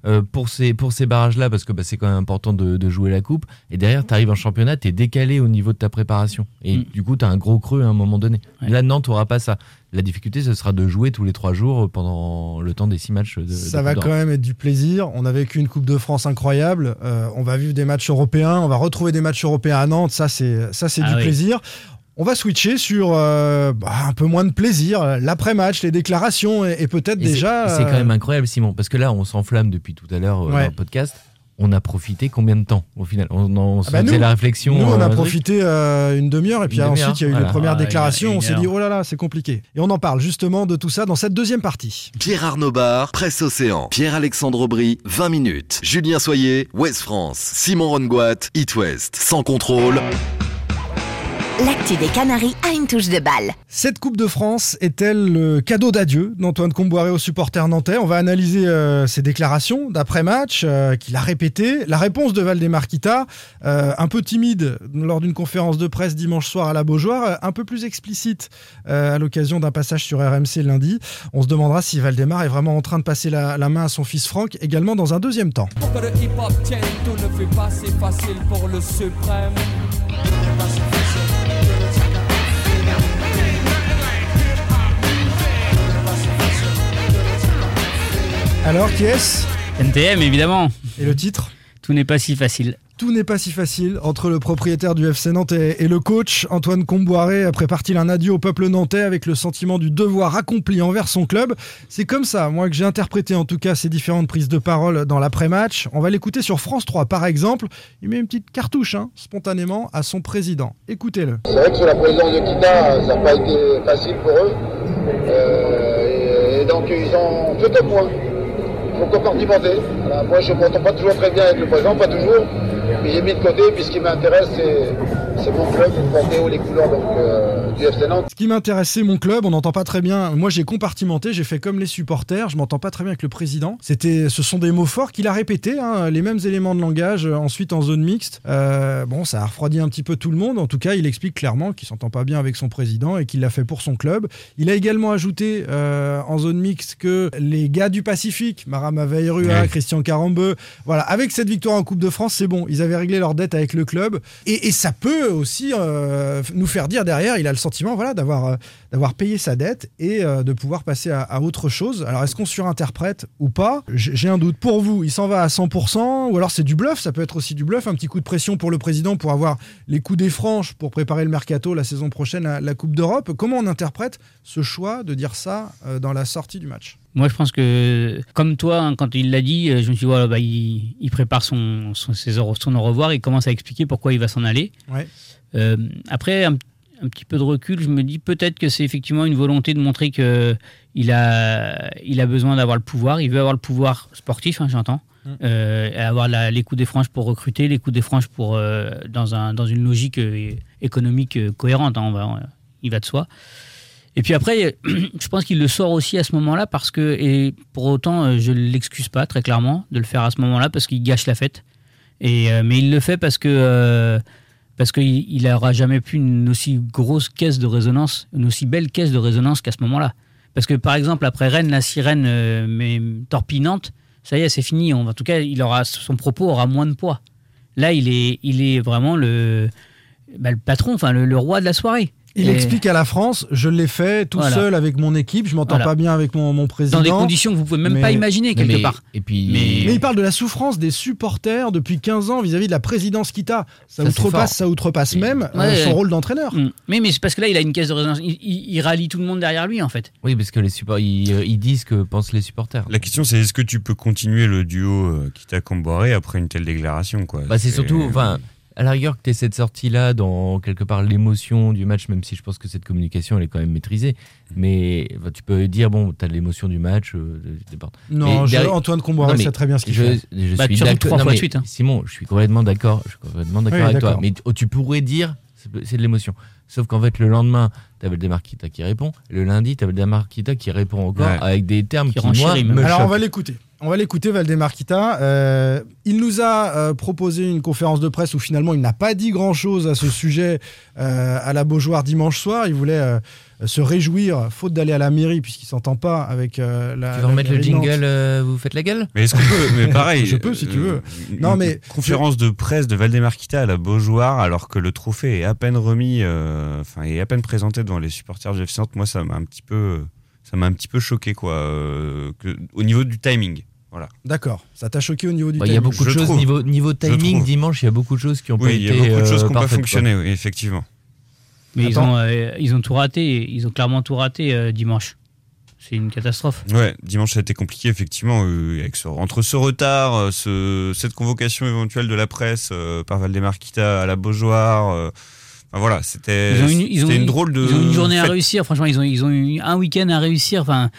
Euh, pour ces, pour ces barrages-là, parce que bah, c'est quand même important de, de jouer la coupe. Et derrière, tu arrives en championnat, tu es décalé au niveau de ta préparation. Et Mm. du coup, tu as un gros creux à un moment donné. Ouais. Là, Nantes n'aura pas ça. La difficulté, ce sera de jouer tous les trois jours pendant le temps des six matchs de, Ça de va quand même être du plaisir. On a vécu une Coupe de France incroyable. Euh, on va vivre des matchs européens. On va retrouver des matchs européens à Nantes. Ça, c'est ça, c'est Ah du oui. plaisir. On va switcher sur euh, bah, un peu moins de plaisir, l'après-match, les déclarations et, et peut-être déjà. C'est quand euh, même incroyable, Simon, parce que là, on s'enflamme depuis tout à l'heure euh, Ouais. dans le podcast. On a profité combien de temps au final? On, on Ah bah faisait nous- la réflexion. Nous, on euh, a profité euh, une demi-heure et puis ensuite il y a eu voilà. les premières Ah, déclarations. une- On s'est dit oh là là, c'est compliqué. Et on en parle justement de tout ça dans cette deuxième partie. Pierre Arnaud Bar, Presse Océan. Pierre-Alexandre Aubry, 20 minutes. Julien Soyer, Ouest France. Simon Rongoat, It West. Sans contrôle. L'actu des Canaries a une touche de balle. Cette Coupe de France est-elle le cadeau d'adieu d'Antoine Comboiré aux supporters nantais? On va analyser euh, ses déclarations d'après-match euh, qu'il a répétées. La réponse de Valdemarquita, euh, un peu timide lors d'une conférence de presse dimanche soir à la Beaujoire, euh, un peu plus explicite euh, à l'occasion d'un passage sur RMC lundi. On se demandera si Valdemar est vraiment en train de passer la, la main à son fils Franck, également dans un deuxième temps. Pour que le hip-hop tienne, tout ne fait pas si facile pour le suprême. Alors, qui est-ce NTM, évidemment. Et le titre Tout n'est pas si facile. Tout n'est pas si facile entre le propriétaire du FC Nantes et, et le coach Antoine Comboiré prépare-t-il un adieu au peuple nantais avec le sentiment du devoir accompli envers son club C'est comme ça, moi, que j'ai interprété en tout cas ces différentes prises de parole dans l'après-match. On va l'écouter sur France 3 par exemple. Il met une petite cartouche, hein, spontanément, à son président. Écoutez-le. C'est vrai que sous la présidence de Kita, ça n'a pas été facile pour eux. Euh, et, et donc ils ont fait comme moi. Il faut compartimenter. Voilà, moi je ne m'entends pas toujours très bien avec le président, pas toujours. Mais j'ai mis de côté, puis ce qui m'intéresse, c'est, c'est mon club, porter haut les couleurs donc, euh, du FC Nantes. Ce qui m'intéresse, c'est mon club. On n'entend pas très bien. Moi, j'ai compartimenté. J'ai fait comme les supporters. Je m'entends pas très bien avec le président. C'était, ce sont des mots forts qu'il a répétés, hein, les mêmes éléments de langage. euh, ensuite, en zone mixte. Euh, bon, ça a refroidi un petit peu tout le monde. En tout cas, il explique clairement qu'il s'entend pas bien avec son président et qu'il l'a fait pour son club. Il a également ajouté euh, en zone mixte que les gars du Pacifique, Marama Veirua, Ouais. Christian Carambeu, voilà, avec cette victoire en Coupe de France, c'est bon. Ils avaient réglé leur dette avec le club. Et, et ça peut aussi euh, nous faire dire derrière, il a le sentiment voilà, d'avoir euh, d'avoir payé sa dette et euh, de pouvoir passer à, à autre chose. Alors, est-ce qu'on surinterprète ou pas? J'ai un doute. Pour vous, il s'en va à 100% ou alors c'est du bluff? Ça peut être aussi du bluff. Un petit coup de pression pour le président pour avoir les coups des franches pour préparer le mercato la saison prochaine à la Coupe d'Europe. Comment on interprète ce choix de dire ça euh, dans la sortie du match? Moi, je pense que, comme toi, hein, quand il l'a dit, euh, je me suis dit, voilà, bah, il, il prépare son, son, ses au- son au revoir, il commence à expliquer pourquoi il va s'en aller. Ouais. Euh, après, un, un petit peu de recul, je me dis peut-être que c'est effectivement une volonté de montrer que il a, il a besoin d'avoir le pouvoir. Il veut avoir le pouvoir sportif, hein, j'entends. Mm. Euh, avoir la- les coups des franges pour recruter, les coups des franges pour, euh, dans, un, dans une logique euh, économique cohérente. hein, on va, on- il va de soi. Et puis après, [CLEARS THROAT] je pense qu'il le sort aussi à ce moment-là parce que, et pour autant, je ne l'excuse pas très clairement de le faire à ce moment-là parce qu'il gâche la fête. Et, mais il le fait parce que parce qu'il il aura jamais pu une aussi grosse caisse de résonance, une aussi belle caisse de résonance qu'à ce moment-là. Parce que par exemple, après Rennes, la sirène euh, mais torpinante, ça y est, c'est fini. En tout cas, il aura, son propos aura moins de poids. Là, il est, il est vraiment le, bah, patron, enfin le roi de la soirée. Il Et- explique à la France, je l'ai fait tout Voilà. seul avec mon équipe, je m'entends Voilà. pas bien avec mon, mon président. Dans des conditions que vous pouvez même mais- pas imaginer, quelque mais- part. Et puis, Mais- Mais il parle de la souffrance des supporters depuis 15 ans vis-à-vis de la présidence Kita. Ça, Ça, outrepasse, ça outrepasse même euh, Ouais. son rôle d'entraîneur. Mm. Mais, mais c'est parce que là, il a une caisse de résonance. Il, il- il rallie tout le monde derrière lui, en fait. Oui, parce que les support, ils, euh, ils disent que pensent les supporters. La question, c'est est-ce que tu peux continuer le duo euh, Kita Comboiré après une telle déclaration quoi? Bah, c'est surtout, enfin, à la rigueur que tu cette sortie-là dans quelque part l'émotion du match, même si je pense que cette communication elle est quand même maîtrisée. Mais bah, tu peux dire, bon, tu as l'émotion du match. euh. Non, Mais je- derrière- Antoine Comboiré sait très bien ce qu'il je, fait. je Bah, suis d'accord. trois non, fois de mais suite, hein. Simon, je suis complètement d'accord. Je suis complètement d'accord Oui, avec toi. Mais tu- tu pourrais dire, c'est- c'est de l'émotion. Sauf qu'en fait, le lendemain, tu avais le Demarquita qui répond. Le lundi, tu avais le Demarquita qui répond encore Ouais. avec des termes qui, moi, renchérit même. me Alors on va l'écouter. On va l'écouter, Valdemar Kita. Euh, il nous a euh, proposé une conférence de presse où finalement il n'a pas dit grand-chose à ce sujet euh, à la Beaujoire dimanche soir. Il voulait euh, se réjouir, faute d'aller à la mairie puisqu'il s'entend pas avec euh, la. Tu vas remettre le de jingle, euh, vous faites la gueule? Mais est-ce qu'on peut Mais [LAUGHS] pareil. Je peux, si tu veux. Non, mais- Conférence de presse de Valdemar Kita à la Beaujoire, alors que le trophée est à peine remis, euh, enfin, est à peine présenté devant les supporters Nantes. Moi, ça m'a un petit peu. Ça m'a un petit peu choqué, quoi, euh, que- au niveau du timing. Voilà. D'accord. Ça t'a choqué au niveau du Bah, Il y a timing. beaucoup de choses niveau, niveau timing dimanche. Il y a beaucoup de choses qui ont pas Oui, il y a été beaucoup de choses euh, qui n'ont pas fonctionné, oui, effectivement. Mais ils ont, euh, ils ont tout raté. Ils ont clairement tout raté euh, dimanche. C'est une catastrophe. Ouais, dimanche ça a été compliqué effectivement euh, avec ce, entre ce retard, euh, ce, cette convocation éventuelle de la presse euh, par Valdemar Kita à la Beaujoire. euh, enfin, voilà, c'était une, drôle de. ils ont une journée à réussir. Franchement, ils ont, ils ont eu un week-end à réussir. Enfin,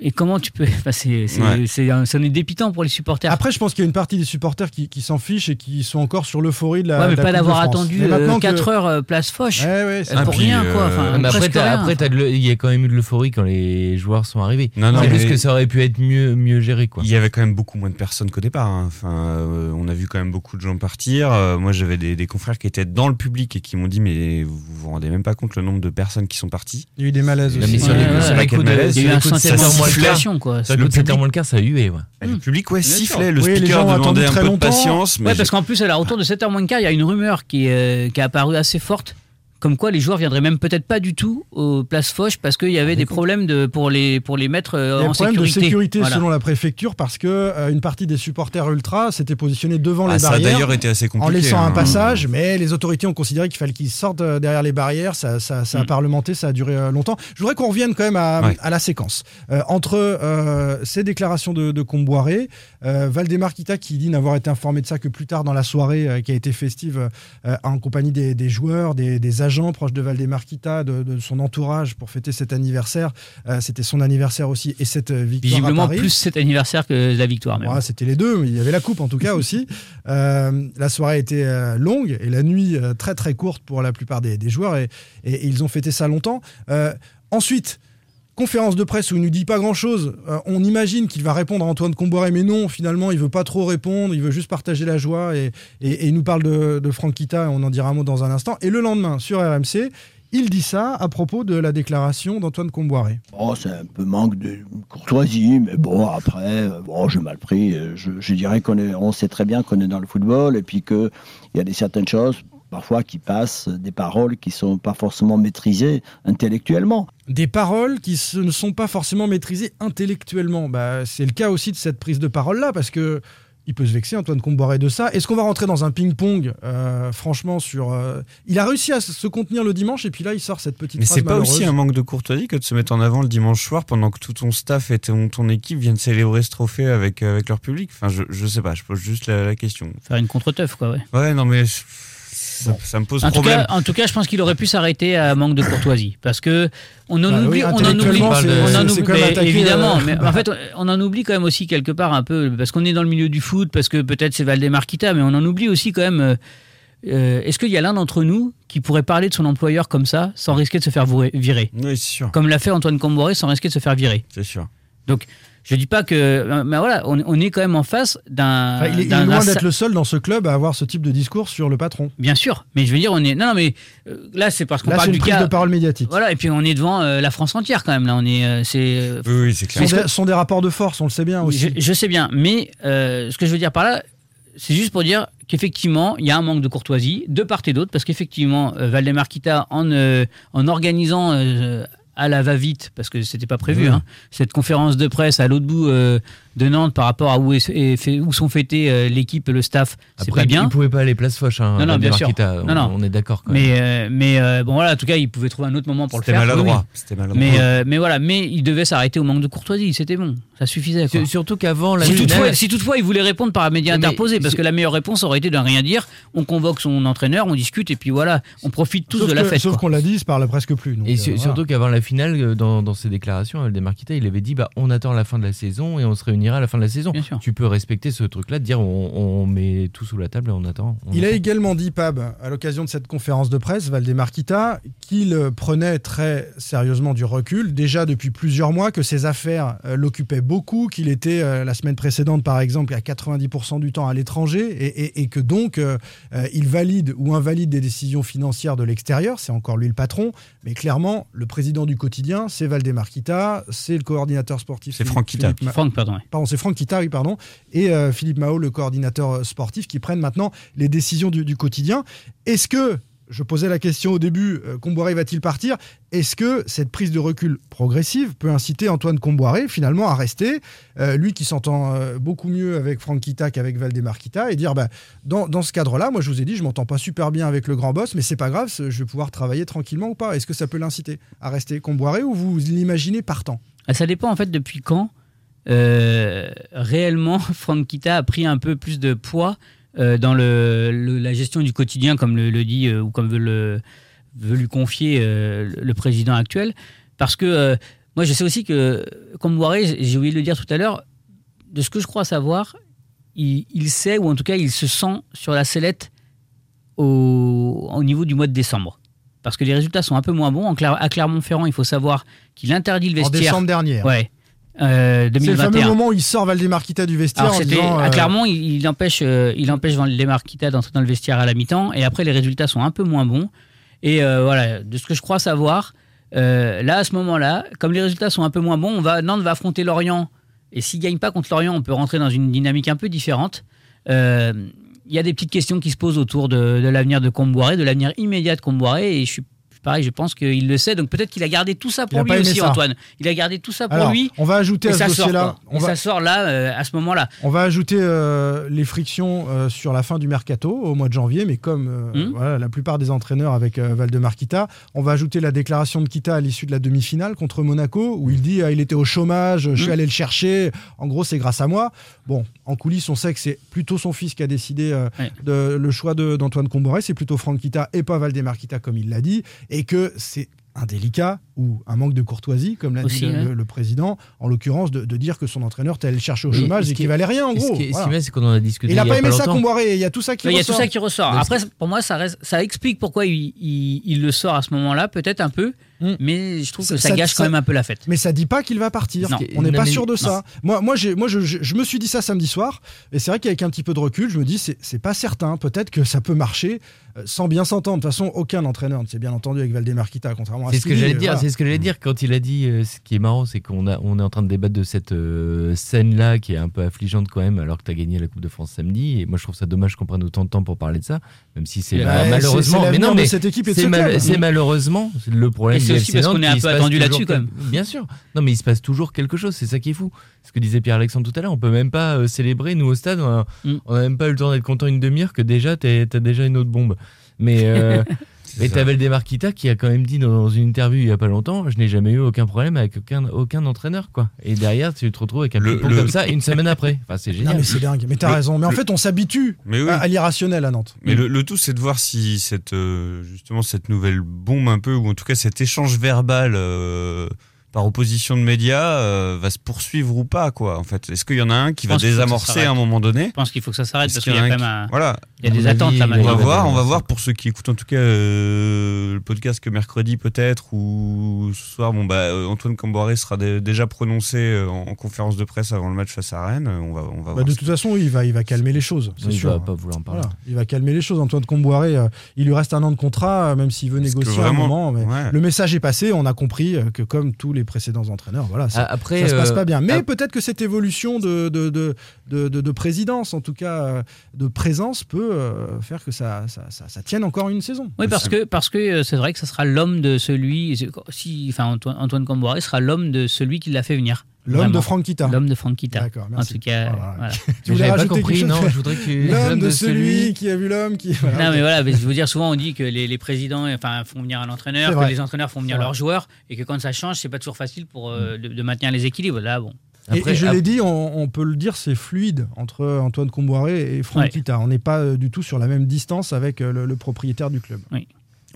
et comment tu peux. Enfin, c'est, c'est, Ouais. c'est un- ça en est dépitant pour les supporters. Après, je pense qu'il y a une partie des supporters qui, qui s'en fichent et qui sont encore sur l'euphorie de la. ouais, mais de la pas d'avoir attendu que- 4 heures euh, place Foch. Ouais, ouais, c'est Euh, Ah, pour puis, rien, quoi. euh, Enfin, Mais après, le- il y a quand même eu de l'euphorie quand les joueurs sont arrivés. Non, non, c'est juste que ça aurait pu être mieux, mieux géré, quoi. Il y avait quand même beaucoup moins de personnes qu'au départ. hein. Enfin, euh, on a vu quand même beaucoup de gens partir. Euh, moi, j'avais des, des confrères qui étaient dans le public et qui m'ont dit mais vous vous rendez même pas compte le nombre de personnes qui sont parties. Il y a eu des malaises aussi. Il y a eu un sentiment 7 heures de moins le quart, situation, quoi. sur les coups de 7 heures moins le quart, ça a hué, ouais. Le public, ouais, sifflait. Le Oui, les gens speaker demandait un très peu de longtemps. patience. Mais Ouais, parce qu'en plus, à la retour de 7h moins le quart, il y a une rumeur qui qui est apparue assez forte. Comme quoi, les joueurs viendraient même peut-être pas du tout aux places Foch parce qu'il y avait des problèmes de, pour, les, pour les mettre euh, Il y a en un problème sécurité. de sécurité Voilà. selon la préfecture parce que euh, une partie des supporters ultra s'était positionnée devant Ah, les ça a barrières d'ailleurs été assez en compliqué. laissant un hein. passage, mais les autorités ont considéré qu'il fallait qu'ils sortent euh, derrière les barrières. Ça, ça, ça a Mm. parlementé, ça a duré euh, longtemps. Je voudrais qu'on revienne quand même à, Ouais. à la séquence Euh, entre euh, ces déclarations de, de Comboiré, euh, Valdemar Kita qui dit n'avoir été informé de ça que plus tard dans la soirée euh, qui a été festive euh, en compagnie des, des joueurs, des, des agents proches de Valdemar Kita, de, de son entourage pour fêter cet anniversaire. Euh, C'était son anniversaire aussi et cette euh, victoire Visiblement à Paris. plus cet anniversaire que la victoire. Ouais. C'était les deux, mais il y avait la coupe en tout cas aussi. [LAUGHS] Euh, la soirée était longue et la nuit très très courte pour la plupart des, des joueurs et, et- et ils ont fêté ça longtemps. Ensuite, conférence de presse où il nous dit pas grand chose. on imagine qu'il va répondre à Antoine Comboiré, mais non, finalement, il veut pas trop répondre, il veut juste partager la joie et, et- il nous parle de, de Franck Kita, on en dira un mot dans un instant. Et le lendemain, sur RMC, il dit ça à propos de la déclaration d'Antoine Comboiré. Bon, c'est un peu manque de courtoisie, mais bon, après, euh, bon, j'ai mal pris. Euh, Je, dirais qu'on on sait très bien qu'on est dans le football et puis qu'il y a des certaines choses, parfois, qui passent, des paroles qui sont pas forcément maîtrisées intellectuellement. Des paroles qui se- ne sont pas forcément maîtrisées intellectuellement. Bah, c'est le cas aussi de cette prise de parole-là, parce que il peut se vexer, Antoine Comboiré, de ça. Est-ce qu'on va rentrer dans un ping-pong, euh, franchement, sur... euh, Il a réussi à se- contenir le dimanche, et puis là, il sort cette petite Mais c'est pas aussi un manque de courtoisie que de se mettre en avant le dimanche soir pendant que tout ton staff et ton, ton équipe viennent célébrer ce trophée avec, euh, avec leur public Enfin, je, je sais pas, je pose juste la, la question. Faire une contre-teuf, quoi, ouais. Ouais, non, mais ça, ça me pose En tout, problème. cas, en tout cas, je pense qu'il aurait pu s'arrêter à manque de courtoisie. Parce que on en Bah oublie. oui, on en oublie. on en mais évidemment. euh, Mais en fait, on en oublie quand même aussi quelque part un peu. Parce qu'on est dans le milieu du foot, parce que peut-être c'est Valdemar Kita, mais on en oublie aussi quand même. euh, euh, Est-ce qu'il y a l'un d'entre nous qui pourrait parler de son employeur comme ça, sans risquer de se faire virer? Oui, c'est sûr. Comme l'a fait Antoine Comboré, sans risquer de se faire virer C'est sûr. Donc, je dis pas que. euh, Mais voilà, on, on est quand même en face d'un. Enfin, il est, il est d'un- loin d'un- d'être le seul dans ce club à avoir ce type de discours sur le patron. Bien sûr, mais je veux dire, on est. Non, non, mais euh, là, c'est parce qu'on Là, parle c'est une du prise cas. de parole médiatique. Voilà, et puis on est devant euh, la France entière quand même. Là, on est. euh, c'est. Oui, oui, c'est Ce clair. sont, des, sont des rapports de force, on le sait bien aussi. je, je sais bien, mais euh, ce que je veux dire par là, c'est juste pour dire qu'effectivement, il y a un manque de courtoisie de part et d'autre, parce qu'effectivement, euh, Valdemar Kita, en, euh, en organisant euh, à la va-vite, parce que c'était pas prévu, Mmh. hein, cette conférence de presse à l'autre bout euh, de Nantes par rapport à où, est, est fait- où sont fêtés euh, l'équipe et le staff, c'est Après, pas bien. il pouvait pas aller place Foch. Hein, Non, non, bien sûr. On, Non, non. on est d'accord. quand même. Mais, euh, mais euh, bon voilà, en tout cas, il pouvait trouver un autre moment pour le C'était faire. maladroit. Oui, oui. C'était maladroit. Mais, euh, mais voilà, mais il devait s'arrêter au manque de courtoisie, c'était bon, ça suffisait. quoi. Surtout qu'avant la Si finale- toutefois, si toutefois il voulait répondre par un média Mais- interposé, parce que la meilleure réponse aurait été de rien dire, on convoque son entraîneur, on discute et puis voilà, on profite tous Sauf de la que- fête. Sauf qu'on l'a dit, il se parle presque plus. donc, Et euh, su- voilà. surtout qu'avant la finale, dans, dans ses déclarations, Kita, il avait dit bah, on attend la fin de la saison et on se à la fin de la saison. Tu peux respecter ce truc-là, de dire on, on met tout sous la table et on attend. on Il a également dit, Pab, à l'occasion de cette conférence de presse, Valdemar Kita, qu'il prenait très sérieusement du recul, déjà depuis plusieurs mois, que ses affaires euh, l'occupaient beaucoup, qu'il était euh, la semaine précédente, par exemple, à 90% du temps à l'étranger, et, et- et que donc euh, il valide ou invalide des décisions financières de l'extérieur, c'est encore lui le patron, mais clairement, le président du quotidien, c'est Valdemar Kita, c'est le coordinateur sportif. C'est Franck Kita. Franck, pardon. ouais. Pardon, c'est Franck Kita, oui, pardon, et euh, Philippe Mao, le coordinateur euh, sportif, qui prennent maintenant les décisions du, quotidien. Est-ce que, je posais la question au début, euh, Comboiré va-t-il partir? Est-ce que cette prise de recul progressive peut inciter Antoine Comboiré finalement à rester, euh, lui qui s'entend beaucoup mieux avec Franck Kita qu'avec Valdemar Kita, et dire, bah, dans, dans ce cadre-là, moi je vous ai dit, je m'entends pas super bien avec le grand boss, mais c'est pas grave, je vais pouvoir travailler tranquillement ou pas? Est-ce que ça peut l'inciter à rester Comboiré ou vous l'imaginez partant? Ah, Ça dépend en fait depuis quand euh, réellement [LAUGHS] Franck Kita a pris un peu plus de poids euh, dans le, le- la gestion du quotidien, comme le, le dit euh, ou comme veut, le, veut lui confier le président actuel. Parce que moi, je sais aussi que, comme Boiré, j'ai oublié de le dire tout à l'heure, de ce que je crois savoir, il, il sait, ou en tout cas, il se sent sur la sellette au, au niveau du mois de décembre. Parce que les résultats sont un peu moins bons. En à Clermont-Ferrand, il faut savoir qu'il interdit le En vestiaire. décembre dernier. Ouais. Euh, C'est le 2021. fameux moment où il sort Valdemar Kita du vestiaire en disant, à euh, Clermont, il, il empêche, euh, il empêche d'entrer dans le vestiaire à la mi-temps, et après les résultats sont un peu moins bons. Et euh, voilà, de ce que je crois savoir, là à ce moment-là, comme les résultats sont un peu moins bons, on va, Nantes va affronter Lorient, et s'il gagne pas contre Lorient, on peut rentrer dans une dynamique un peu différente. Euh, Il y a des petites questions qui se posent autour de, de l'avenir de Comboiré, de l'avenir immédiat de Comboiré, et je suis pareil, je pense qu'il le sait, donc peut-être qu'il a gardé tout ça pour lui aussi, ça. Antoine. Il a gardé tout ça pour Alors, lui. on va ajouter et à ce dossier-là, quoi. on va- ça sort là, euh, à ce moment-là. On va ajouter euh, les frictions euh, sur la fin du mercato au mois de janvier, mais comme Hmm. voilà, la plupart des entraîneurs avec Valdemar Kita, on va ajouter la déclaration de Kita à l'issue de la demi-finale contre Monaco, où il dit ah, il était au chômage, je suis Hmm. allé le chercher, en gros c'est grâce à moi. Bon, en coulisses, on sait que c'est plutôt son fils qui a décidé Ouais. de, le choix de- d'Antoine Comboré, c'est plutôt Franck Kita et pas Valdemar Kita comme il l'a dit, et que c'est indélicat ou un manque de courtoisie, comme l'a dit le, ouais. le- le président, en l'occurrence, de, de dire que son entraîneur allé le chercher au chômage et qu'il valait rien en gros. ce qui Voilà. c'est qu'on en a discuté Il a il y pas aimé pas ça, longtemps. Comboiré, il y a tout ça qui Il y a ressort. tout ça qui ressort. Après, pour moi, ça, reste, ça explique pourquoi il, il- il le sort à ce moment-là, peut-être un peu, mais je trouve que ça, gâche quand même un peu la fête. Mais ça dit pas qu'il va partir. Non. On n'est pas sûr de non. ça. Moi, moi, je, je- je me suis dit ça samedi soir, et c'est vrai qu'avec un petit peu de recul, je me dis c'est, pas certain. Peut-être que ça peut marcher sans bien s'entendre. De toute façon, aucun entraîneur ne s'est bien entendu avec Valdemar Kita, contrairement à C'est ce que j'allais dit, dire. voilà. C'est ce que j'allais dire quand il a dit. euh, ce qui est marrant, c'est qu'on a, on est en train de débattre de cette euh, scène-là qui est un peu affligeante quand même, alors que tu as gagné la Coupe de France samedi. Et moi, je trouve ça dommage qu'on prenne autant de temps pour parler de ça, même si c'est bah, malheureusement. c'est mais non, mais cette équipe c'est c'est malheureusement le problème. C'est aussi parce qu'on est un peu attendu là-dessus, quand même. Bien sûr. Non, mais il se passe toujours quelque chose. C'est ça qui est fou. Ce que disait Pierre-Alexandre tout à l'heure, on peut même pas euh, célébrer nous au stade. On a, Mm. même pas eu le temps d'être content une demi-heure que déjà t'as déjà une autre bombe. Mais euh, [LAUGHS] t'avais le Demarquita qui a quand même dit dans une interview il y a pas longtemps, je n'ai jamais eu aucun problème avec aucun, aucun entraîneur quoi. Et derrière tu te retrouves avec un Le- comme ça une semaine après. Enfin c'est Non, génial. mais c'est dingue. Mais t'as raison. Mais en le- fait, on s'habitue oui. à, à l'irrationnel à Nantes. Mais le, le tout, c'est de voir si cette, euh, justement cette nouvelle bombe un peu, ou en tout cas cet échange verbal euh, par opposition de médias euh, va se poursuivre ou pas, quoi. En fait, est-ce qu'il y en a un qui va désamorcer à un moment donné Je pense qu'il faut que ça s'arrête parce qu'il y y a quand même un Voilà. il y a des attentes là On va voir, on va voir pour ceux qui écoutent en tout cas euh, le podcast que mercredi peut-être ou ce soir. Bon bah euh, Antoine Camboiré sera dé- déjà prononcé en, en conférence de presse avant le match face à Rennes. On va, on va Bah, voir. de toute façon, il va, il va calmer les choses. C'est il sûr. va pas vouloir en parler. Voilà, il va calmer les choses. Antoine Comboiré, euh, il lui reste un an de contrat, même s'il veut négocier à un moment. mais ouais. Le message est passé. On a compris que comme tous les les précédents entraîneurs. Voilà, ça, après, ça se passe euh, pas bien. Mais peut-être que cette évolution de, de, de, de, de- de présidence, en tout cas euh, de présence, peut euh, faire que ça, ça, ça- ça tienne encore une saison. Oui, parce que parce que c'est vrai que ce sera l'homme de celui, si, enfin Antoine, Antoine Camboire sera l'homme de celui qui l'a fait venir. L'homme de Franck Kita. L'homme de Franck Kita. D'accord, En merci. tout cas, Voilà. voilà. Tu voulais pas compris, non, je voudrais que L'homme de de celui celui- qui a vu l'homme qui. Non mais voilà, mais je veux dire souvent on dit que les, les présidents enfin font venir un entraîneur, que les entraîneurs font venir leurs joueurs et que quand ça change c'est pas toujours facile pour euh, de, de maintenir les équilibres. Là bon. Après, et, je ap- l'ai dit, on, on peut le dire, c'est fluide entre Antoine Comboiré et Franck Ouais. Kita. On n'est pas euh, du tout sur la même distance avec euh, le, le propriétaire du club.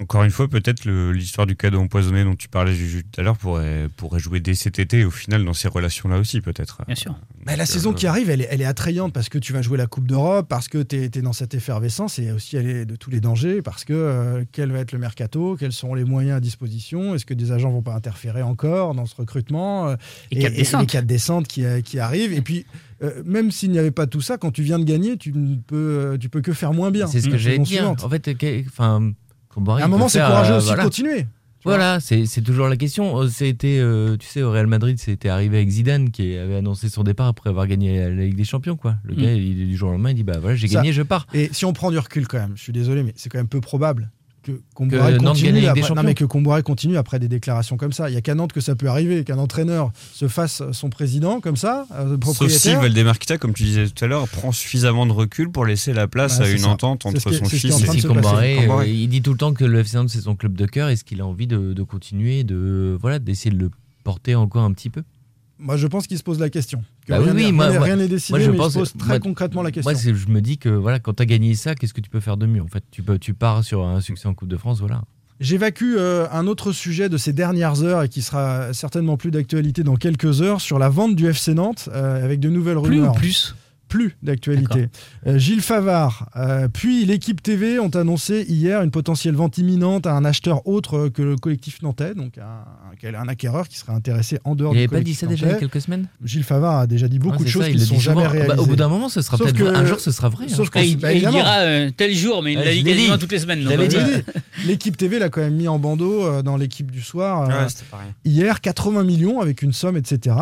Encore une fois, peut-être l'histoire du cadeau empoisonné dont tu parlais Juju, tout à l'heure pourrait, pourrait jouer dès cet été au final dans ces relations-là aussi peut-être. Bien sûr. Mais la saison qui arrive, elle est, elle est attrayante parce que tu vas jouer la Coupe d'Europe, parce que tu es, dans cette effervescence et aussi elle est de tous les dangers, parce que euh, quel va être le mercato, quels seront les moyens à disposition, est-ce que des agents vont pas interférer encore dans ce recrutement euh, Et quatre les descentes. quatre descentes qui, euh, qui arrivent. Et puis, euh, même s'il n'y avait pas tout ça, quand tu viens de gagner, tu ne peux, euh, tu peux que faire moins bien. C'est ce que dire. suivante. En fait, enfin, Comboiré, À un moment, c'est courageux euh, aussi de voilà. continuer. Voilà, c'est c'est toujours la question. Euh, C'était, euh, tu sais, au Real Madrid, c'était arrivé avec Zidane qui avait annoncé son départ après avoir gagné la Ligue des Champions. Quoi. Le Mm. gars, il, du jour au lendemain, il dit Bah voilà, j'ai gagné, je pars. Et si on prend du recul quand même, je suis désolé, mais c'est quand même peu probable que Comboiré continue, après, non, mais que Comboiré continue après des déclarations comme ça. Il y a qu'à Nantes que ça peut arriver, qu'un entraîneur se fasse son président comme ça, euh, Sauf si propriétaire. Valdemar Kita, comme tu disais tout à l'heure, prend suffisamment de recul pour laisser la place Bah, à une ça. entente entre son fils et Si euh, Comboiré. il dit tout le temps que le FC Nantes c'est son club de cœur. Est-ce qu'il a envie de, de continuer, de voilà, d'essayer de le porter encore un petit peu? Moi, je pense qu'il se pose la question. Que Bah rien oui, n'est- oui, moi- rien n'est- moi- rien n'est décidé, moi, je mais pense- il se pose très moi- concrètement la question. Moi, c'est- je me dis que voilà, quand tu as gagné ça, qu'est-ce que tu peux faire de mieux En fait, tu, peux, tu pars sur un succès en Coupe de France, voilà. J'évacue euh, un autre sujet de ces dernières heures et qui sera certainement plus d'actualité dans quelques heures sur la vente du FC Nantes euh, avec de nouvelles Plus ou rumeurs. plus? Plus d'actualité. Euh, Gilles Favard, euh, puis l'équipe TV ont annoncé hier une potentielle vente imminente à un acheteur autre que le collectif nantais, donc un, un- un acquéreur qui serait intéressé en dehors Il du n'avait pas dit collectif ça déjà il y a quelques semaines? Gilles Favard a déjà dit beaucoup Ouais, de choses qui il ne sont jamais souvent. Bah, réalisées. au bout d'un moment, ce sera peut-être un jour, ce sera vrai. hein. Sauf Et il, bah, dira euh, tel jour, mais il l'a dit quasiment toutes les semaines. [LAUGHS] L'équipe TV l'a quand même mis en bandeau euh, dans l'équipe du soir. euh, hier 80 millions avec une somme, etc.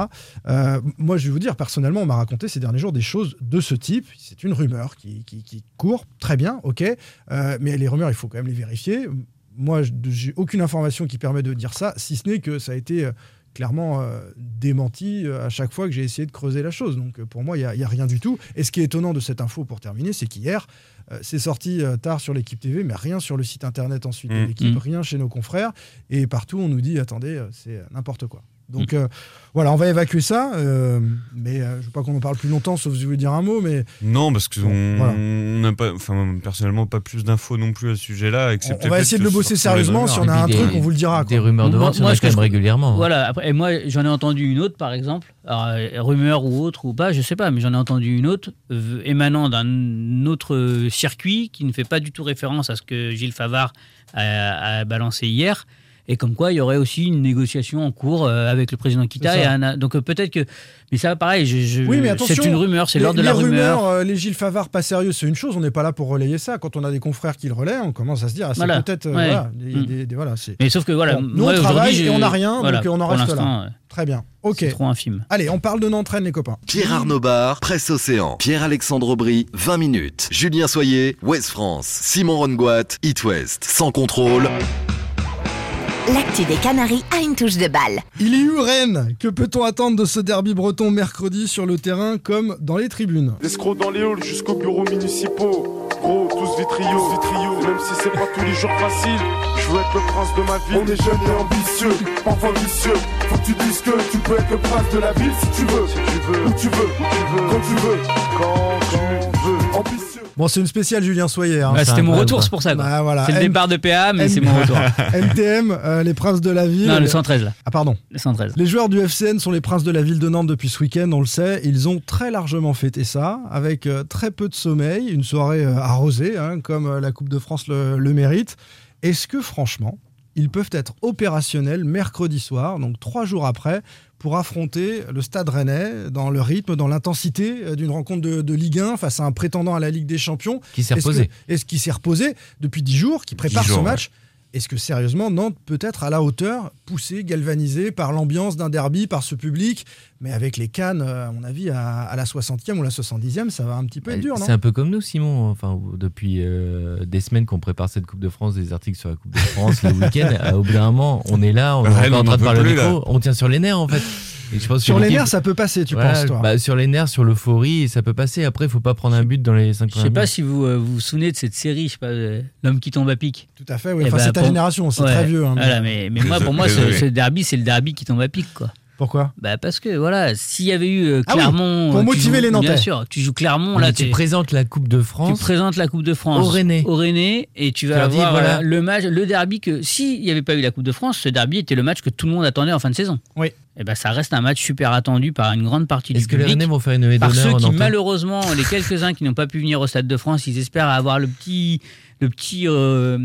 Euh, moi, je vais vous dire, personnellement, on m'a raconté ces derniers jours des choses de ce type. C'est une rumeur qui, qui- qui court, très bien, ok. Euh, mais les rumeurs, il faut quand même les vérifier. Moi, je- j'ai aucune information qui permet de dire ça, si ce n'est que ça a été euh, clairement euh, démenti à chaque fois que j'ai essayé de creuser la chose. Donc, pour moi, il n'y a, rien du tout. Et ce qui est étonnant de cette info, pour terminer, c'est qu'hier, euh, c'est sorti euh, tard sur l'équipe TV, mais rien sur le site internet ensuite de Mm. l'équipe, Mm. rien chez nos confrères. Et partout, on nous dit attendez, c'est n'importe quoi. Donc euh, voilà, on va évacuer ça. euh, mais euh, je ne veux pas qu'on en parle plus longtemps, sauf si vous voulez dire un mot. Mais Non, parce que Bon, on voilà. on n'a pas, enfin personnellement pas plus d'infos non plus à ce sujet-là. on, on va essayer de le bosser sérieusement. Si on a un truc, on vous le dira. Des quoi. rumeurs de Moi- vente, moi, a quand même régulièrement. Voilà, après, et moi j'en ai entendu une autre par exemple, alors, euh, rumeur ou autre ou pas, je sais pas, mais j'en ai entendu une autre euh, émanant d'un autre circuit qui ne fait pas du tout référence à ce que Gilles Favard a, a balancé hier. Et comme quoi, il y aurait aussi une négociation en cours euh, avec le président Kita. Et un- donc euh, peut-être que. Mais ça, pareil, je, je- Oui, mais attention. c'est une rumeur, c'est l'ordre de la rumeur. rumeurs, euh, les Gilles Favard pas sérieux, c'est une chose. On n'est pas là pour relayer ça. Quand on a des confrères qui le relaient, on commence à se dire, ah, c'est Voilà. peut-être. euh, Ouais. voilà, des- Mm. des- des- voilà, Mais sauf que voilà, Bon, nous, on travaille et on n'a rien, voilà, donc on en reste là. Très bien. Ok. C'est trop infime. Allez, on parle de Nantraine, les copains. Pierre Arnaud Bar, Presse Océan. Pierre-Alexandre Aubry, 20 minutes. Julien Soyer, Ouest France. Simon Rongoat, It West. Sans contrôle. L'actu des Canaries a une touche de balle. Il y eut Rennes. Que peut-on attendre de ce derby breton mercredi sur le terrain comme dans les tribunes? L'escroc dans les halls jusqu'aux bureaux municipaux. Gros, tous vitriaux, vitriaux. Même si c'est pas tous les jours facile, je veux être le prince de ma ville. On est jeune et ambitieux, parfois vicieux. Faut que tu dises que tu peux être le prince de la ville si tu veux. Si tu veux, où tu veux, où tu veux, quand tu veux, quand, quand tu veux. Ambitieux. Bon, c'est une spéciale Julien Soyer. hein. Bah, C'était mon retour, c'est pour ça. Bah, voilà. C'est le M- départ de PA, mais c'est mon retour. [LAUGHS] NTM, euh, les princes de la ville. non, le 113 là. Ah, pardon. Le 113. Les joueurs du FCN sont les princes de la ville de Nantes depuis ce week-end, on le sait. Ils ont très largement fêté ça, avec euh, très peu de sommeil, une soirée euh, arrosée, hein, comme euh, la Coupe de France le, le mérite. Est-ce que franchement, ils peuvent être opérationnels mercredi soir, donc trois jours après, pour affronter le Stade Rennais dans le rythme, dans l'intensité euh, d'une rencontre de, de Ligue 1 face à un prétendant à la Ligue des Champions Qui s'est reposé. que- Est-ce qu'il s'est reposé depuis dix jours, qui prépare jours, ce ouais. Est-ce que sérieusement Nantes peut être à la hauteur, poussé, galvanisé par l'ambiance d'un derby, par ce public? Mais avec les cannes, euh, à mon avis, à, à la 60e ou la 70e, ça va un petit peu être dur, non? C'est un peu comme nous, Simon. Enfin, depuis euh, des semaines qu'on prépare cette Coupe de France, des articles sur la Coupe de France, le [LAUGHS] week-end. euh, Au bout d'un moment, on est là, on est encore en train de parler on tient sur les nerfs en fait. Et je pense Sur les nerfs, ça peut passer, tu penses, toi bah, Sur les nerfs, sur l'euphorie, ça peut passer. Après, il faut pas prendre un but dans les 5 Je sais pas si vous euh, vous, vous souvenez de cette série, je sais pas, euh, l'homme qui tombe à pic. Tout à fait, oui. Eh Enfin, ben, c'est ta pour- génération, c'est Ouais, très vieux. hein, mais- voilà, mais, mais moi, pour moi, ce, ce derby, c'est le derby qui tombe à pic, quoi. Pourquoi? Bah parce que voilà, s'il y avait eu euh, Ah oui, Clermont, pour euh, tu motiver joues- les Nantais. Bien sûr, tu joues Clermont là, Là, tu t'es- présentes la Coupe de tu France. présentes la Coupe de France Au Rennais. au Rennais, et tu Tu vas avoir voilà. le match, le derby que s'il n'y avait pas eu la Coupe de France, ce derby était le match que tout le monde attendait en fin de saison. Oui. Et ben ça reste un match super attendu par une grande partie du Est-ce que les public. Rennais vont faire une par ceux qui malheureusement, les quelques-uns qui n'ont pas pu venir au Stade de France, ils espèrent avoir le petit, le petit euh,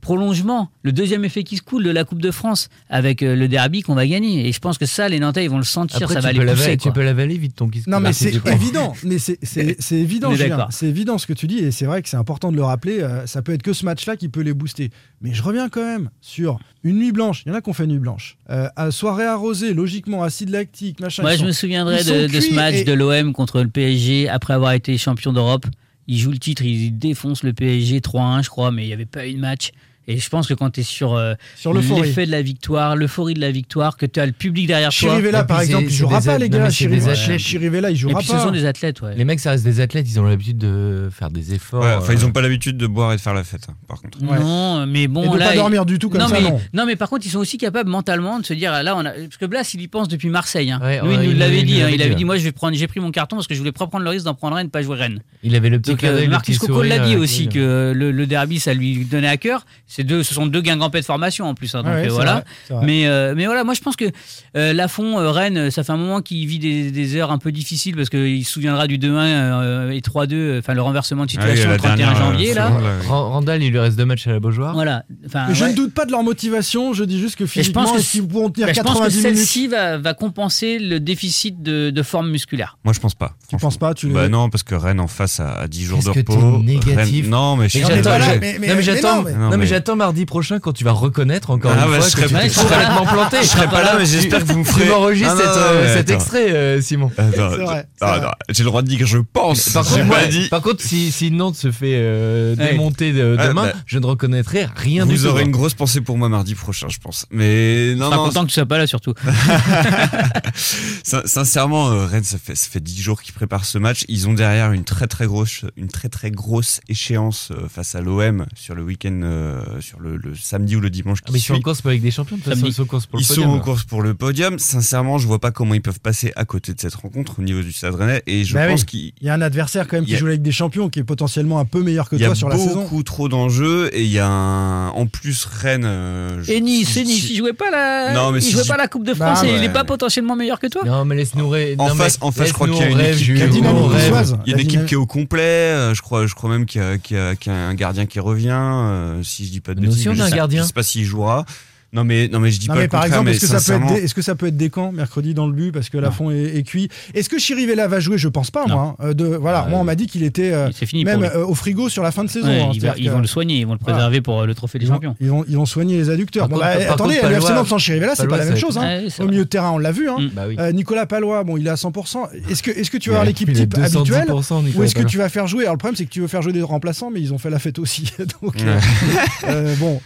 prolongement, le deuxième effet qui se coule de la Coupe de France avec euh, le derby qu'on va gagner. Et je pense que ça, les Nantais, ils vont le sentir, Après, ça va les pousser. tu quoi. peux la valer vite ton kiss. Non, mais c'est évident. Mais c'est- c'est [LAUGHS] c'est évident. C'est évident ce que tu dis, et c'est vrai que c'est important de le rappeler. euh, ça peut être que ce match-là qui peut les booster. Mais je reviens quand même sur une nuit blanche. Il y en a qui ont fait nuit blanche. Euh, à soirée arrosée, logiquement, acide lactique, machin. Moi, je sont- me souviendrai de, de ce match et- de l'OM contre le PSG après avoir été champion d'Europe. Ils jouent le titre, ils défoncent le PSG 3-1, je crois, mais il n'y avait pas eu de match. Et je pense que quand tu es sur, euh, Sur l'effet de la victoire, l'euphorie de la victoire, que tu as le public derrière toi. Chirivella, par exemple, il jouera pas, les gars. des Chirivella, athlètes. Chirivella, il Et jouera puis ce pas. sont des athlètes, ouais. Les mecs, ça reste des athlètes, ils ont l'habitude de faire des efforts. Ouais, enfin, euh, ils ont pas l'habitude de boire et de faire la fête, hein, par contre. Ouais. Non, mais bon, Et de là, pas il- dormir du tout comme non, ça, mais, non. mais par contre, ils sont aussi capables mentalement de se dire, là, on a, parce que Blas, il y pense depuis Marseille. hein. Ouais, Lui, ouais, il nous il l'avait dit. hein. Il avait dit, moi, je vais prendre, j'ai pris mon carton parce que je voulais pas prendre le risque d'en prendre un et de pas jouer Rennes. Il avait le petit euh, Marcus Coco l'a dit euh, aussi que le, le derby, ça lui donnait à cœur. C'est deux, ce sont deux guingampets de formation en plus. hein, donc Ouais, euh, voilà. vrai. Mais, euh, mais voilà, moi je pense que euh, Lafont, euh, Rennes, ça fait un moment qu'il vit des, des heures un peu difficiles parce qu'il se souviendra du 2-1 euh, et 3-2, euh, enfin le renversement de Ah oui, situation le 31 dernière, janvier. là. oui. Randall, il lui reste deux matchs à la Beaujoire. Voilà. Enfin, Mais je ouais. ne doute pas de leur motivation. Je dis juste que Et je physiquement, pense que, pourront tenir bah, je pense que 90 minutes celle-ci va, va compenser le déficit de, de forme musculaire. Moi, je pense pas. Tu penses pas tu Bah non, parce que Rennes en face à, à 10 jours de repos. Rennes- Non, mais je suis mais- mais- j'attends mardi prochain quand tu vas reconnaître encore Ah une ouais, fois je que serai- tu t'es je complètement planté. Je serai pas là, mais j'espère que vous me ferez. Tu m'enregistres non, euh, cet attends. extrait, euh, Simon. Attends, C'est vrai, c'est ah, J'ai le droit de dire que je pense. Par contre, dit. par contre, si, si Nantes se fait euh, Ouais. démonter Ouais, demain, bah, je ne reconnaîtrai rien du Vous tout. aurez hein. une grosse pensée pour moi mardi prochain, je pense. Mais Je non, serai non. content que tu sois pas là surtout. [LAUGHS] Sin- Sincèrement, euh, Rennes, ça fait, ça fait 10 jours qu'ils préparent ce match. Ils ont derrière une très très grosse, une très très grosse échéance euh, face à l'OM sur le week-end, euh, sur le, le samedi ou le dimanche Ah, qui mais ils sont en course pas avec des champions, de toute façon, ils sont en course pour le Ils sont podium. en course pour le podium. Sincèrement, je vois pas comment ils peuvent passer à côté de cette rencontre au niveau du Stade Rennais. Et je Bah pense oui. qu'il Il y a un adversaire quand même Il qui y a- joue avec des champions qui est potentiellement un peu meilleur que il y a toi sur la saison. beaucoup trop d'enjeux et il y a un, en plus Rennes. euh, je- Et Nice, et Nice, il jouait pas la, Non, mais il si jouait je- pas la Coupe de Bah, France et il est pas potentiellement meilleur que toi. Non, mais laisse-nous rêver. En non, face- en face, je crois qu'il y a une équipe-. Il y a une équipe qui est au complet. euh, Je crois, je crois même y, a- y a- qu'il y a un gardien qui revient. euh, si je dis pas de bêtises. Je sais pas s'il jouera. Non mais non mais je dis Non, pas mais le par contraire. exemple, est-ce que, ça peut être sincèrement- des, est-ce que ça peut être des camps mercredi dans le but parce que Lafont est, est cuit? Est-ce que Chirivella va jouer? Je pense pas, Non. moi. hein. Euh, de, voilà, Ouais. moi, on m'a dit qu'il était euh, C'est fini même euh, au frigo sur la fin de saison. Ouais, hein. ils, va- C'est-à-dire ils que- vont le soigner, ils vont le préserver pour euh, le trophée des Ils vont, champions. ils, vont, ils vont soigner les adducteurs. Par Bon, contre- bah, par attendez, le FC Nantes sans Chirivella, c'est pas la même chose. hein. Au milieu de terrain, on l'a vu. Mm. Bah. Euh, Nicolas Palois, bon, il est à 100%. Est-ce que, est-ce que tu vas avoir l'équipe type habituelle 210%, ou est-ce que tu vas faire jouer? Alors le problème, c'est que tu veux faire jouer des remplaçants, mais ils ont fait la fête aussi. [LAUGHS] Donc, euh, euh, bon,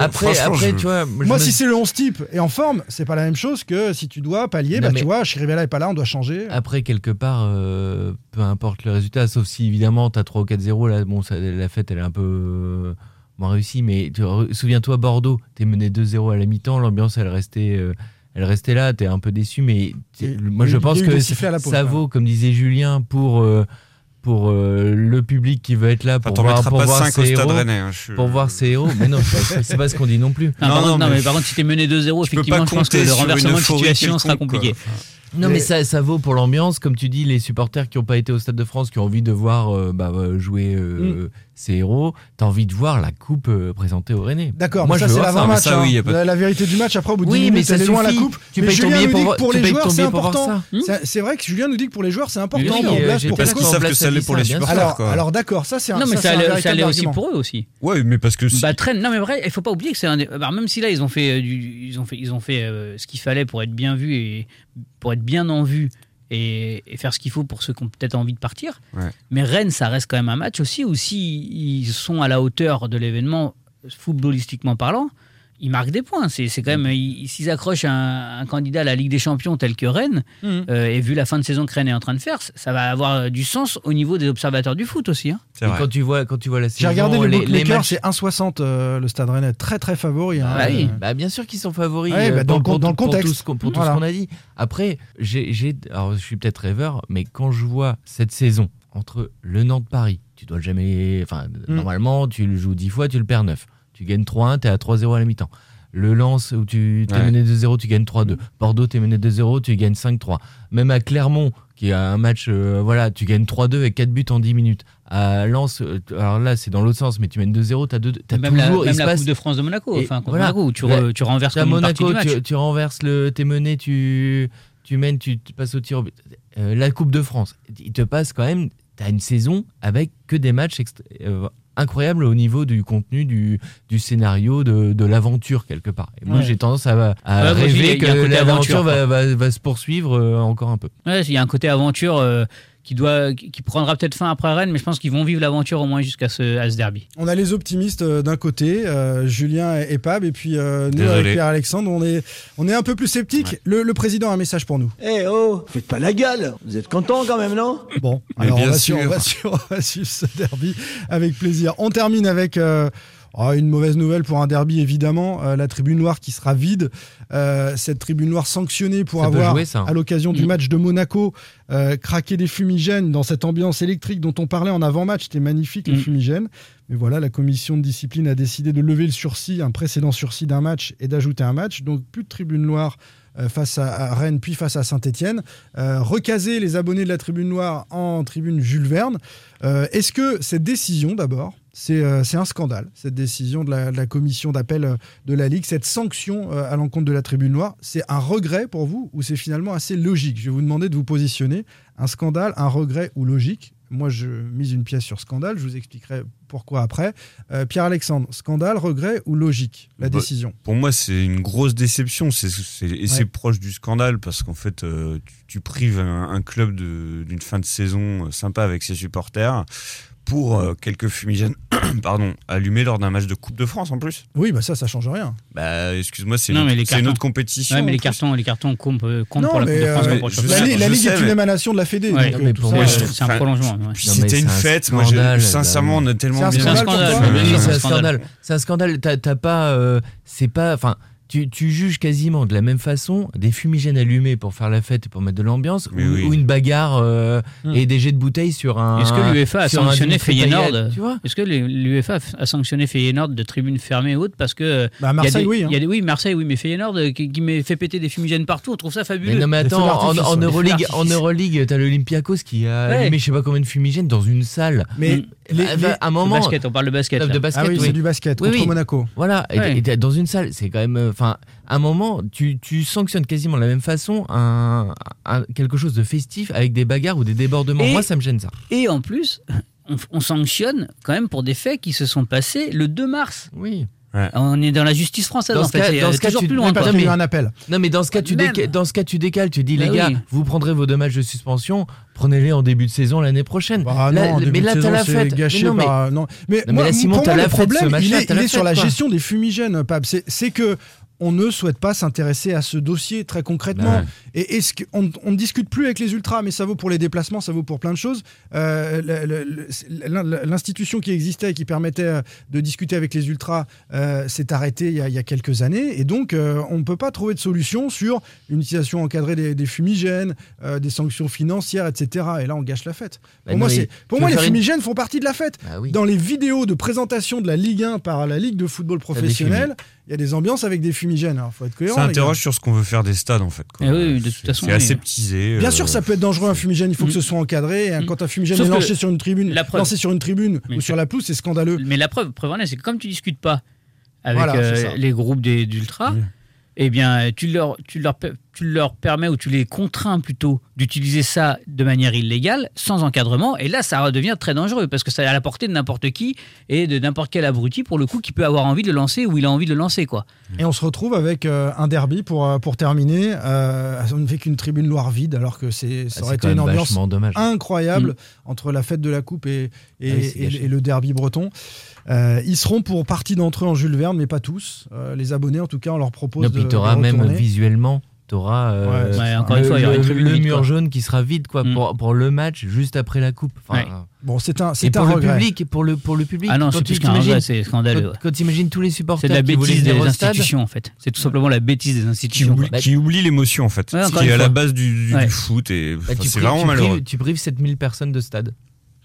Après, après tu vois, moi, si c'est le 11 type et en forme, c'est pas la même chose que si tu dois pallier. Non, bah, tu vois, Chirivella est pas là, on doit changer. Après, quelque part, euh, peu importe le résultat, sauf si évidemment tu as 3 ou 4-0, là, bon, ça- la fête elle est un peu euh, moins réussie, mais souviens-toi, Bordeaux, tu es mené 2-0 à la mi-temps, l'ambiance elle restait, euh, elle restait là, tu es un peu déçu, mais t'es- Et- moi je pense que pause, ça vaut, comme disait Julien, pour, euh, pour euh, le public qui veut être là, Enfin, pour t'en voir, pour pas voir 5 au ses Stade héros. Rennais. hein, je Pour voir ses héros, mais non, c'est pas- ce qu'on dit non plus. [LAUGHS] Non, Non, contre, non, non, mais par contre, si t'es mené 2-0, Tu peux effectivement, je pense que le renversement de situation sera quoi. compliqué. Non, Mais- mais ça, ça vaut pour l'ambiance, comme tu dis, les supporters qui n'ont pas été au Stade de France, qui ont envie de voir euh, bah, euh, jouer euh, ses héros, t'as envie de voir la coupe euh, présentée au Rennais. D'accord, moi ça je c'est l'avant-match. ça, hein. oui, pas la, la vérité du match, après au bout de Oui, 10 mais minutes, ça loin la coupe. Tu mais payes ton Julien billet nous pour dit que pour les joueurs c'est important. C'est- vrai que Julien nous dit que pour les joueurs c'est important. Parce que- qu'ils savent que ça l'est pour les supporters. Alors, d'accord, ça c'est un Non, mais ça, allait aussi pour eux aussi. Ouais, mais parce que. Bah Rennes, non mais vrai, il faut pas oublier que c'est un. des- bah, même si là ils ont fait, euh, du- ils ont fait, ils ont fait euh, ce qu'il fallait pour être bien vu et pour être bien en vue et, et faire ce qu'il faut pour ceux qui ont peut-être envie de partir. Ouais. Mais Rennes, ça reste quand même un match aussi où s'ils sont à la hauteur de l'événement footballistiquement parlant, ils marquent des points. C'est quand même ils- s'ils accrochent un, un candidat à la Ligue des Champions tel que Rennes Mhm. euh, et vu la fin de saison que Rennes est en train de faire, ça va avoir du sens au niveau des observateurs du foot aussi. hein. C'est Et vrai. quand tu vois, quand tu vois la saison, J'ai regardé les, les, matchs- c'est 1,60 euh, le Stade Rennais, très très favori. hein. Ah oui, Euh, bah bien sûr qu'ils sont favoris Ouais, euh, bah dans pour, le dans le pour contexte. tout ce qu'on- pour tout Voilà. ce qu'on a dit. Après, j'ai, alors je suis peut-être rêveur, mais quand je vois cette saison entre le Nantes-Paris, tu dois jamais, enfin Mm. normalement tu le joues 10 fois, tu le perds 9. Tu gagnes 3-1, tu es à 3-0 à la mi-temps. Le Lens où tu t'es Ouais. mené 2-0, tu gagnes 3-2. Bordeaux, tu es mené 2-0, tu gagnes 5-3. Même à Clermont, qui a un match, euh, voilà, tu gagnes 3-2 avec 4 buts en 10 minutes. À Lens, euh, alors là, c'est dans l'autre sens, mais tu mènes 2-0, tu as, deux, t'as Même la, toujours. il même la passe- Coupe de France de Monaco, Et enfin contre voilà. Monaco, où tu, Ouais. re- tu renverses comme une partie Monaco, du match. tu, tu renverses le, t'es mené, tu, tu mènes, tu, tu passes au tir. au but. Euh, la Coupe de France, il te passe quand même. T'as une saison avec que des matchs euh, incroyables au niveau du contenu, du, du scénario, de, de l'aventure quelque part. Et moi, Ouais. j'ai tendance à, Ouais, aussi, rêver que l'aventure aventure, va, va, va se poursuivre euh, encore un peu. Ouais, il y a un côté aventure euh, qui doit, qui prendra peut-être fin après Rennes, mais je pense qu'ils vont vivre l'aventure au moins jusqu'à ce, à ce derby. On a les optimistes euh, d'un côté, euh, Julien et, et Pab, et puis euh, nous Désolé. avec Pierre-Alexandre, on est, on est un peu plus sceptiques. Le, le président a un message pour nous. Eh oh, faites pas la gueule. Vous êtes contents quand même, non? Bon, alors on bien va, suivre, sûr. on, va on va suivre ce derby avec plaisir. On termine avec euh, oh, une mauvaise nouvelle pour un derby, évidemment. euh, la tribune noire qui sera vide. Euh, cette tribune noire sanctionnée pour Ça avoir, jouer, à l'occasion du Mm. match de Monaco, euh, craqué des fumigènes dans cette ambiance électrique dont on parlait en avant-match. C'était magnifique, les Mm. fumigènes. Mais voilà, la commission de discipline a décidé de lever le sursis, un précédent sursis d'un match, et d'ajouter un match. Donc plus de tribune noire face à, Rennes, puis face à Saint-Etienne. recaser les abonnés de la tribune noire en tribune Jules Verne. Euh, Est-ce que cette décision, d'abord, c'est euh, c'est un scandale, cette décision de la, de la commission d'appel euh, de la Ligue, cette sanction euh, à l'encontre de la tribune noire, c'est un regret pour vous ou c'est finalement assez logique? Je vais vous demander de vous positionner. Un scandale, un regret ou logique? Moi, je mise une pièce sur scandale. Je vous expliquerai pourquoi après. Euh, Pierre-Alexandre, scandale, regret ou logique La Bah, décision? Pour moi, c'est une grosse déception. Et Ouais. c'est proche du scandale parce qu'en fait, tu, tu prives un, un club d'une fin de saison sympa avec ses supporters pour euh, quelques fumigènes [COUGHS] pardon, allumés lors d'un match de Coupe de France en plus. Oui, bah ça, ça change rien. Bah, excuse-moi, c'est, une autre compétition. Ouais, mais les cartons, les cartons comptent, euh, comptent Non, pour la Coupe de France. euh, je. La, la Ligue sais, est une mais- émanation de la Fédé. Ouais, donc, mais tout pour ça, moi, je- C'est un prolongement. ouais. Puis Non, mais c'était une un fête. Moi, j'ai- scandale, sincèrement, on a tellement C'est un bien. C'est un scandale c'est un un scandale. scandale. C'est un scandale. T'as pas. c'est pas. Enfin. Tu, tu juges quasiment de la même façon des fumigènes allumés pour faire la fête et pour mettre de l'ambiance ou, oui. ou une bagarre euh, Hmm. et des jets de bouteilles sur un. Est-ce que l'UEFA a sanctionné Feyenoord Tu vois Est-ce que l'UEFA a sanctionné Feyenoord de tribunes fermées et autres parce que Bah, y a Marseille, des- oui. hein. il y a des- oui, Marseille, oui, mais Feyenoord euh, qui, qui met- fait péter des fumigènes partout, on trouve ça fabuleux. Mais non mais attends, en, en Euroleague, en. Euroleague, t'as l'Olympiakos qui a Ouais. allumé je sais pas combien de fumigènes dans une salle. Mais les- les- bah, à un moment, basket, on parle de basket. de basket, Ah oui, oui. c'est du basket Oui, contre oui. Monaco. Voilà, et Ouais. et t'es dans une salle, c'est quand même. Enfin, à un moment, tu, tu sanctionnes quasiment de la même façon un, un- quelque chose de festif avec des bagarres ou des débordements. Et- Moi, ça me gêne ça. Et en plus, on, on sanctionne quand même pour des faits qui se sont passés le 2 mars. Oui. On est dans la justice française Dans en ce fait. cas- c'est, dans euh, ce cas, toujours tu- plus loin. eu mais- un appel. Non, mais dans ce cas, tu, Même. déca- dans ce cas, tu décales. Tu dis, Bah les gars, oui. vous prendrez vos matchs de suspension, prenez-les en début de saison l'année prochaine. Bah Là, non, en début mais là, t'as la fête. gâché Mais non, mais- par, non. Mais, Non, mais moi, là, Simon, pour t'as moi, la le fête, ce problème, il est, il la est sur la quoi. gestion des fumigènes, Pab. C'est que on ne souhaite pas s'intéresser à ce dossier très concrètement. Ouais. Et est-ce qu'on on ne discute plus avec les ultras, mais ça vaut pour les déplacements, ça vaut pour plein de choses. Euh, L'institution qui existait et qui permettait euh, de discuter avec les ultras euh, s'est arrêtée il y, a, il y a quelques années. Et donc, euh, on ne peut pas trouver de solution sur une utilisation encadrée des, des fumigènes, des sanctions financières, etc. Et là, on gâche la fête. Bah Pour moi, pour les une- fumigènes font partie de la fête. Bah oui. Dans les vidéos de présentation de la Ligue 1 par la Ligue de football professionnel, il y a des ambiances avec des fumigènes. Alors, faut être cohérent. Ça interroge sur ce qu'on veut faire des stades en fait. quoi. Eh oui, de toute façon, C'est aseptisé. Bien euh, sûr, ça peut être dangereux un fumigène. Il faut que Mm. ce soit encadré. Et, hein, Quand un fumigène Sauf est lancé sur une tribune, la preuve- lancé sur une tribune Mais ou sur la pelouse, c'est scandaleux. Mais la preuve, preuve en est, c'est que comme tu discutes pas avec Voilà, euh, les groupes des- d'ultra, eh bien, tu leur, tu, leur, tu leur permets ou tu les contrains plutôt d'utiliser ça de manière illégale, sans encadrement. Et là, ça redevient très dangereux parce que ça est à la portée de n'importe qui et de n'importe quel abruti, pour le coup, qui peut avoir envie de le lancer ou il a envie de le lancer. quoi. Et on se retrouve avec euh, un derby pour, euh, pour terminer. Euh, on ne fait qu'une tribune Loire vide, alors que c'est, ça Ah, aurait c'est été une ambiance incroyable Mm. entre la fête de la Coupe et, et, Ah oui, c'est et- gâché. et le derby breton. Euh, ils seront pour partie d'entre eux en Jules Verne, mais pas tous. Euh, les abonnés, en tout cas, on leur propose Non, de, même visuellement, t'auras euh, Ouais, Ouais, encore le, une fois, il y aura une le- tribune le vide, mur quoi. jaune qui sera vide quoi Mm. pour, pour le match juste après la coupe. Enfin, Ouais. Bon, c'est un, c'est un pour le regret. public, pour le pour le public. Ah non, quand c'est plus qu'un t'imagines- regret, c'est scandaleux. Quand, quand t'imagines tous les supporters C'est de la bêtise des stade, institutions, en fait. C'est tout simplement la bêtise des qui institutions. qui oublie l'émotion en fait. Qui est à la base du, du- Ouais. du foot et bah, c'est prives- vraiment tu malheureux. prives- tu prives 7000 personnes de stade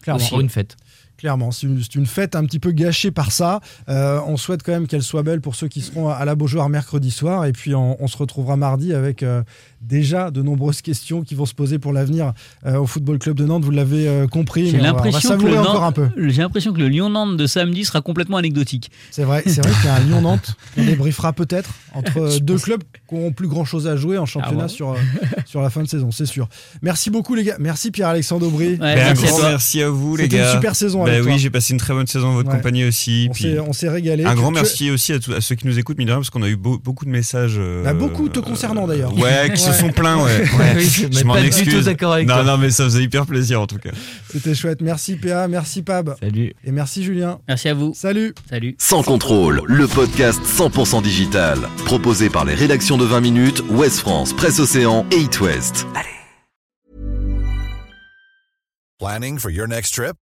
Clairement. pour une fête. Clairement, c'est une, fête un petit peu gâchée par ça. Euh, on souhaite quand même qu'elle soit belle pour ceux qui seront à la Beaujoire mercredi soir. Et puis on, on se retrouvera mardi avec euh, déjà de nombreuses questions qui vont se poser pour l'avenir euh, au Football Club de Nantes. Vous l'avez euh, compris. J'ai on on l'impression que le encore un peu. Nantes- j'ai l'impression que le Lyon-Nantes de samedi sera complètement anecdotique. C'est vrai, c'est vrai qu'il y a un [LAUGHS] Lyon-Nantes qu'on débriefera peut-être entre euh, deux clubs qui n'ont plus grand-chose à jouer en championnat Ah bon sur, euh, sur la fin de saison, c'est sûr. Merci beaucoup les gars. Merci Pierre-Alexandre Aubry. Ouais, Ben, un merci à grand merci à vous les C'était gars. une super saison Ben avec oui, toi. j'ai passé une très bonne saison en votre Ouais. compagnie aussi. On puis s'est- on s'est régalé. un grand merci aussi à, tous- à ceux qui nous écoutent, mine de rien, parce qu'on a eu beau- beaucoup de messages. euh, Bah, beaucoup te concernant, d'ailleurs. Ouais, qui se Ouais. Sont plaints, [LAUGHS] ouais. Oui, Je m'en pas du excuse. tout d'accord avec non, toi. non, mais ça faisait hyper plaisir en tout cas. C'était chouette. Merci PA, merci Pab. Salut. Et merci Julien. Merci à vous. Salut. Salut. Sans contrôle, le podcast 100% digital. Proposé par les rédactions de 20 minutes, Ouest France, Presse Océan et It West. Planning for your next trip?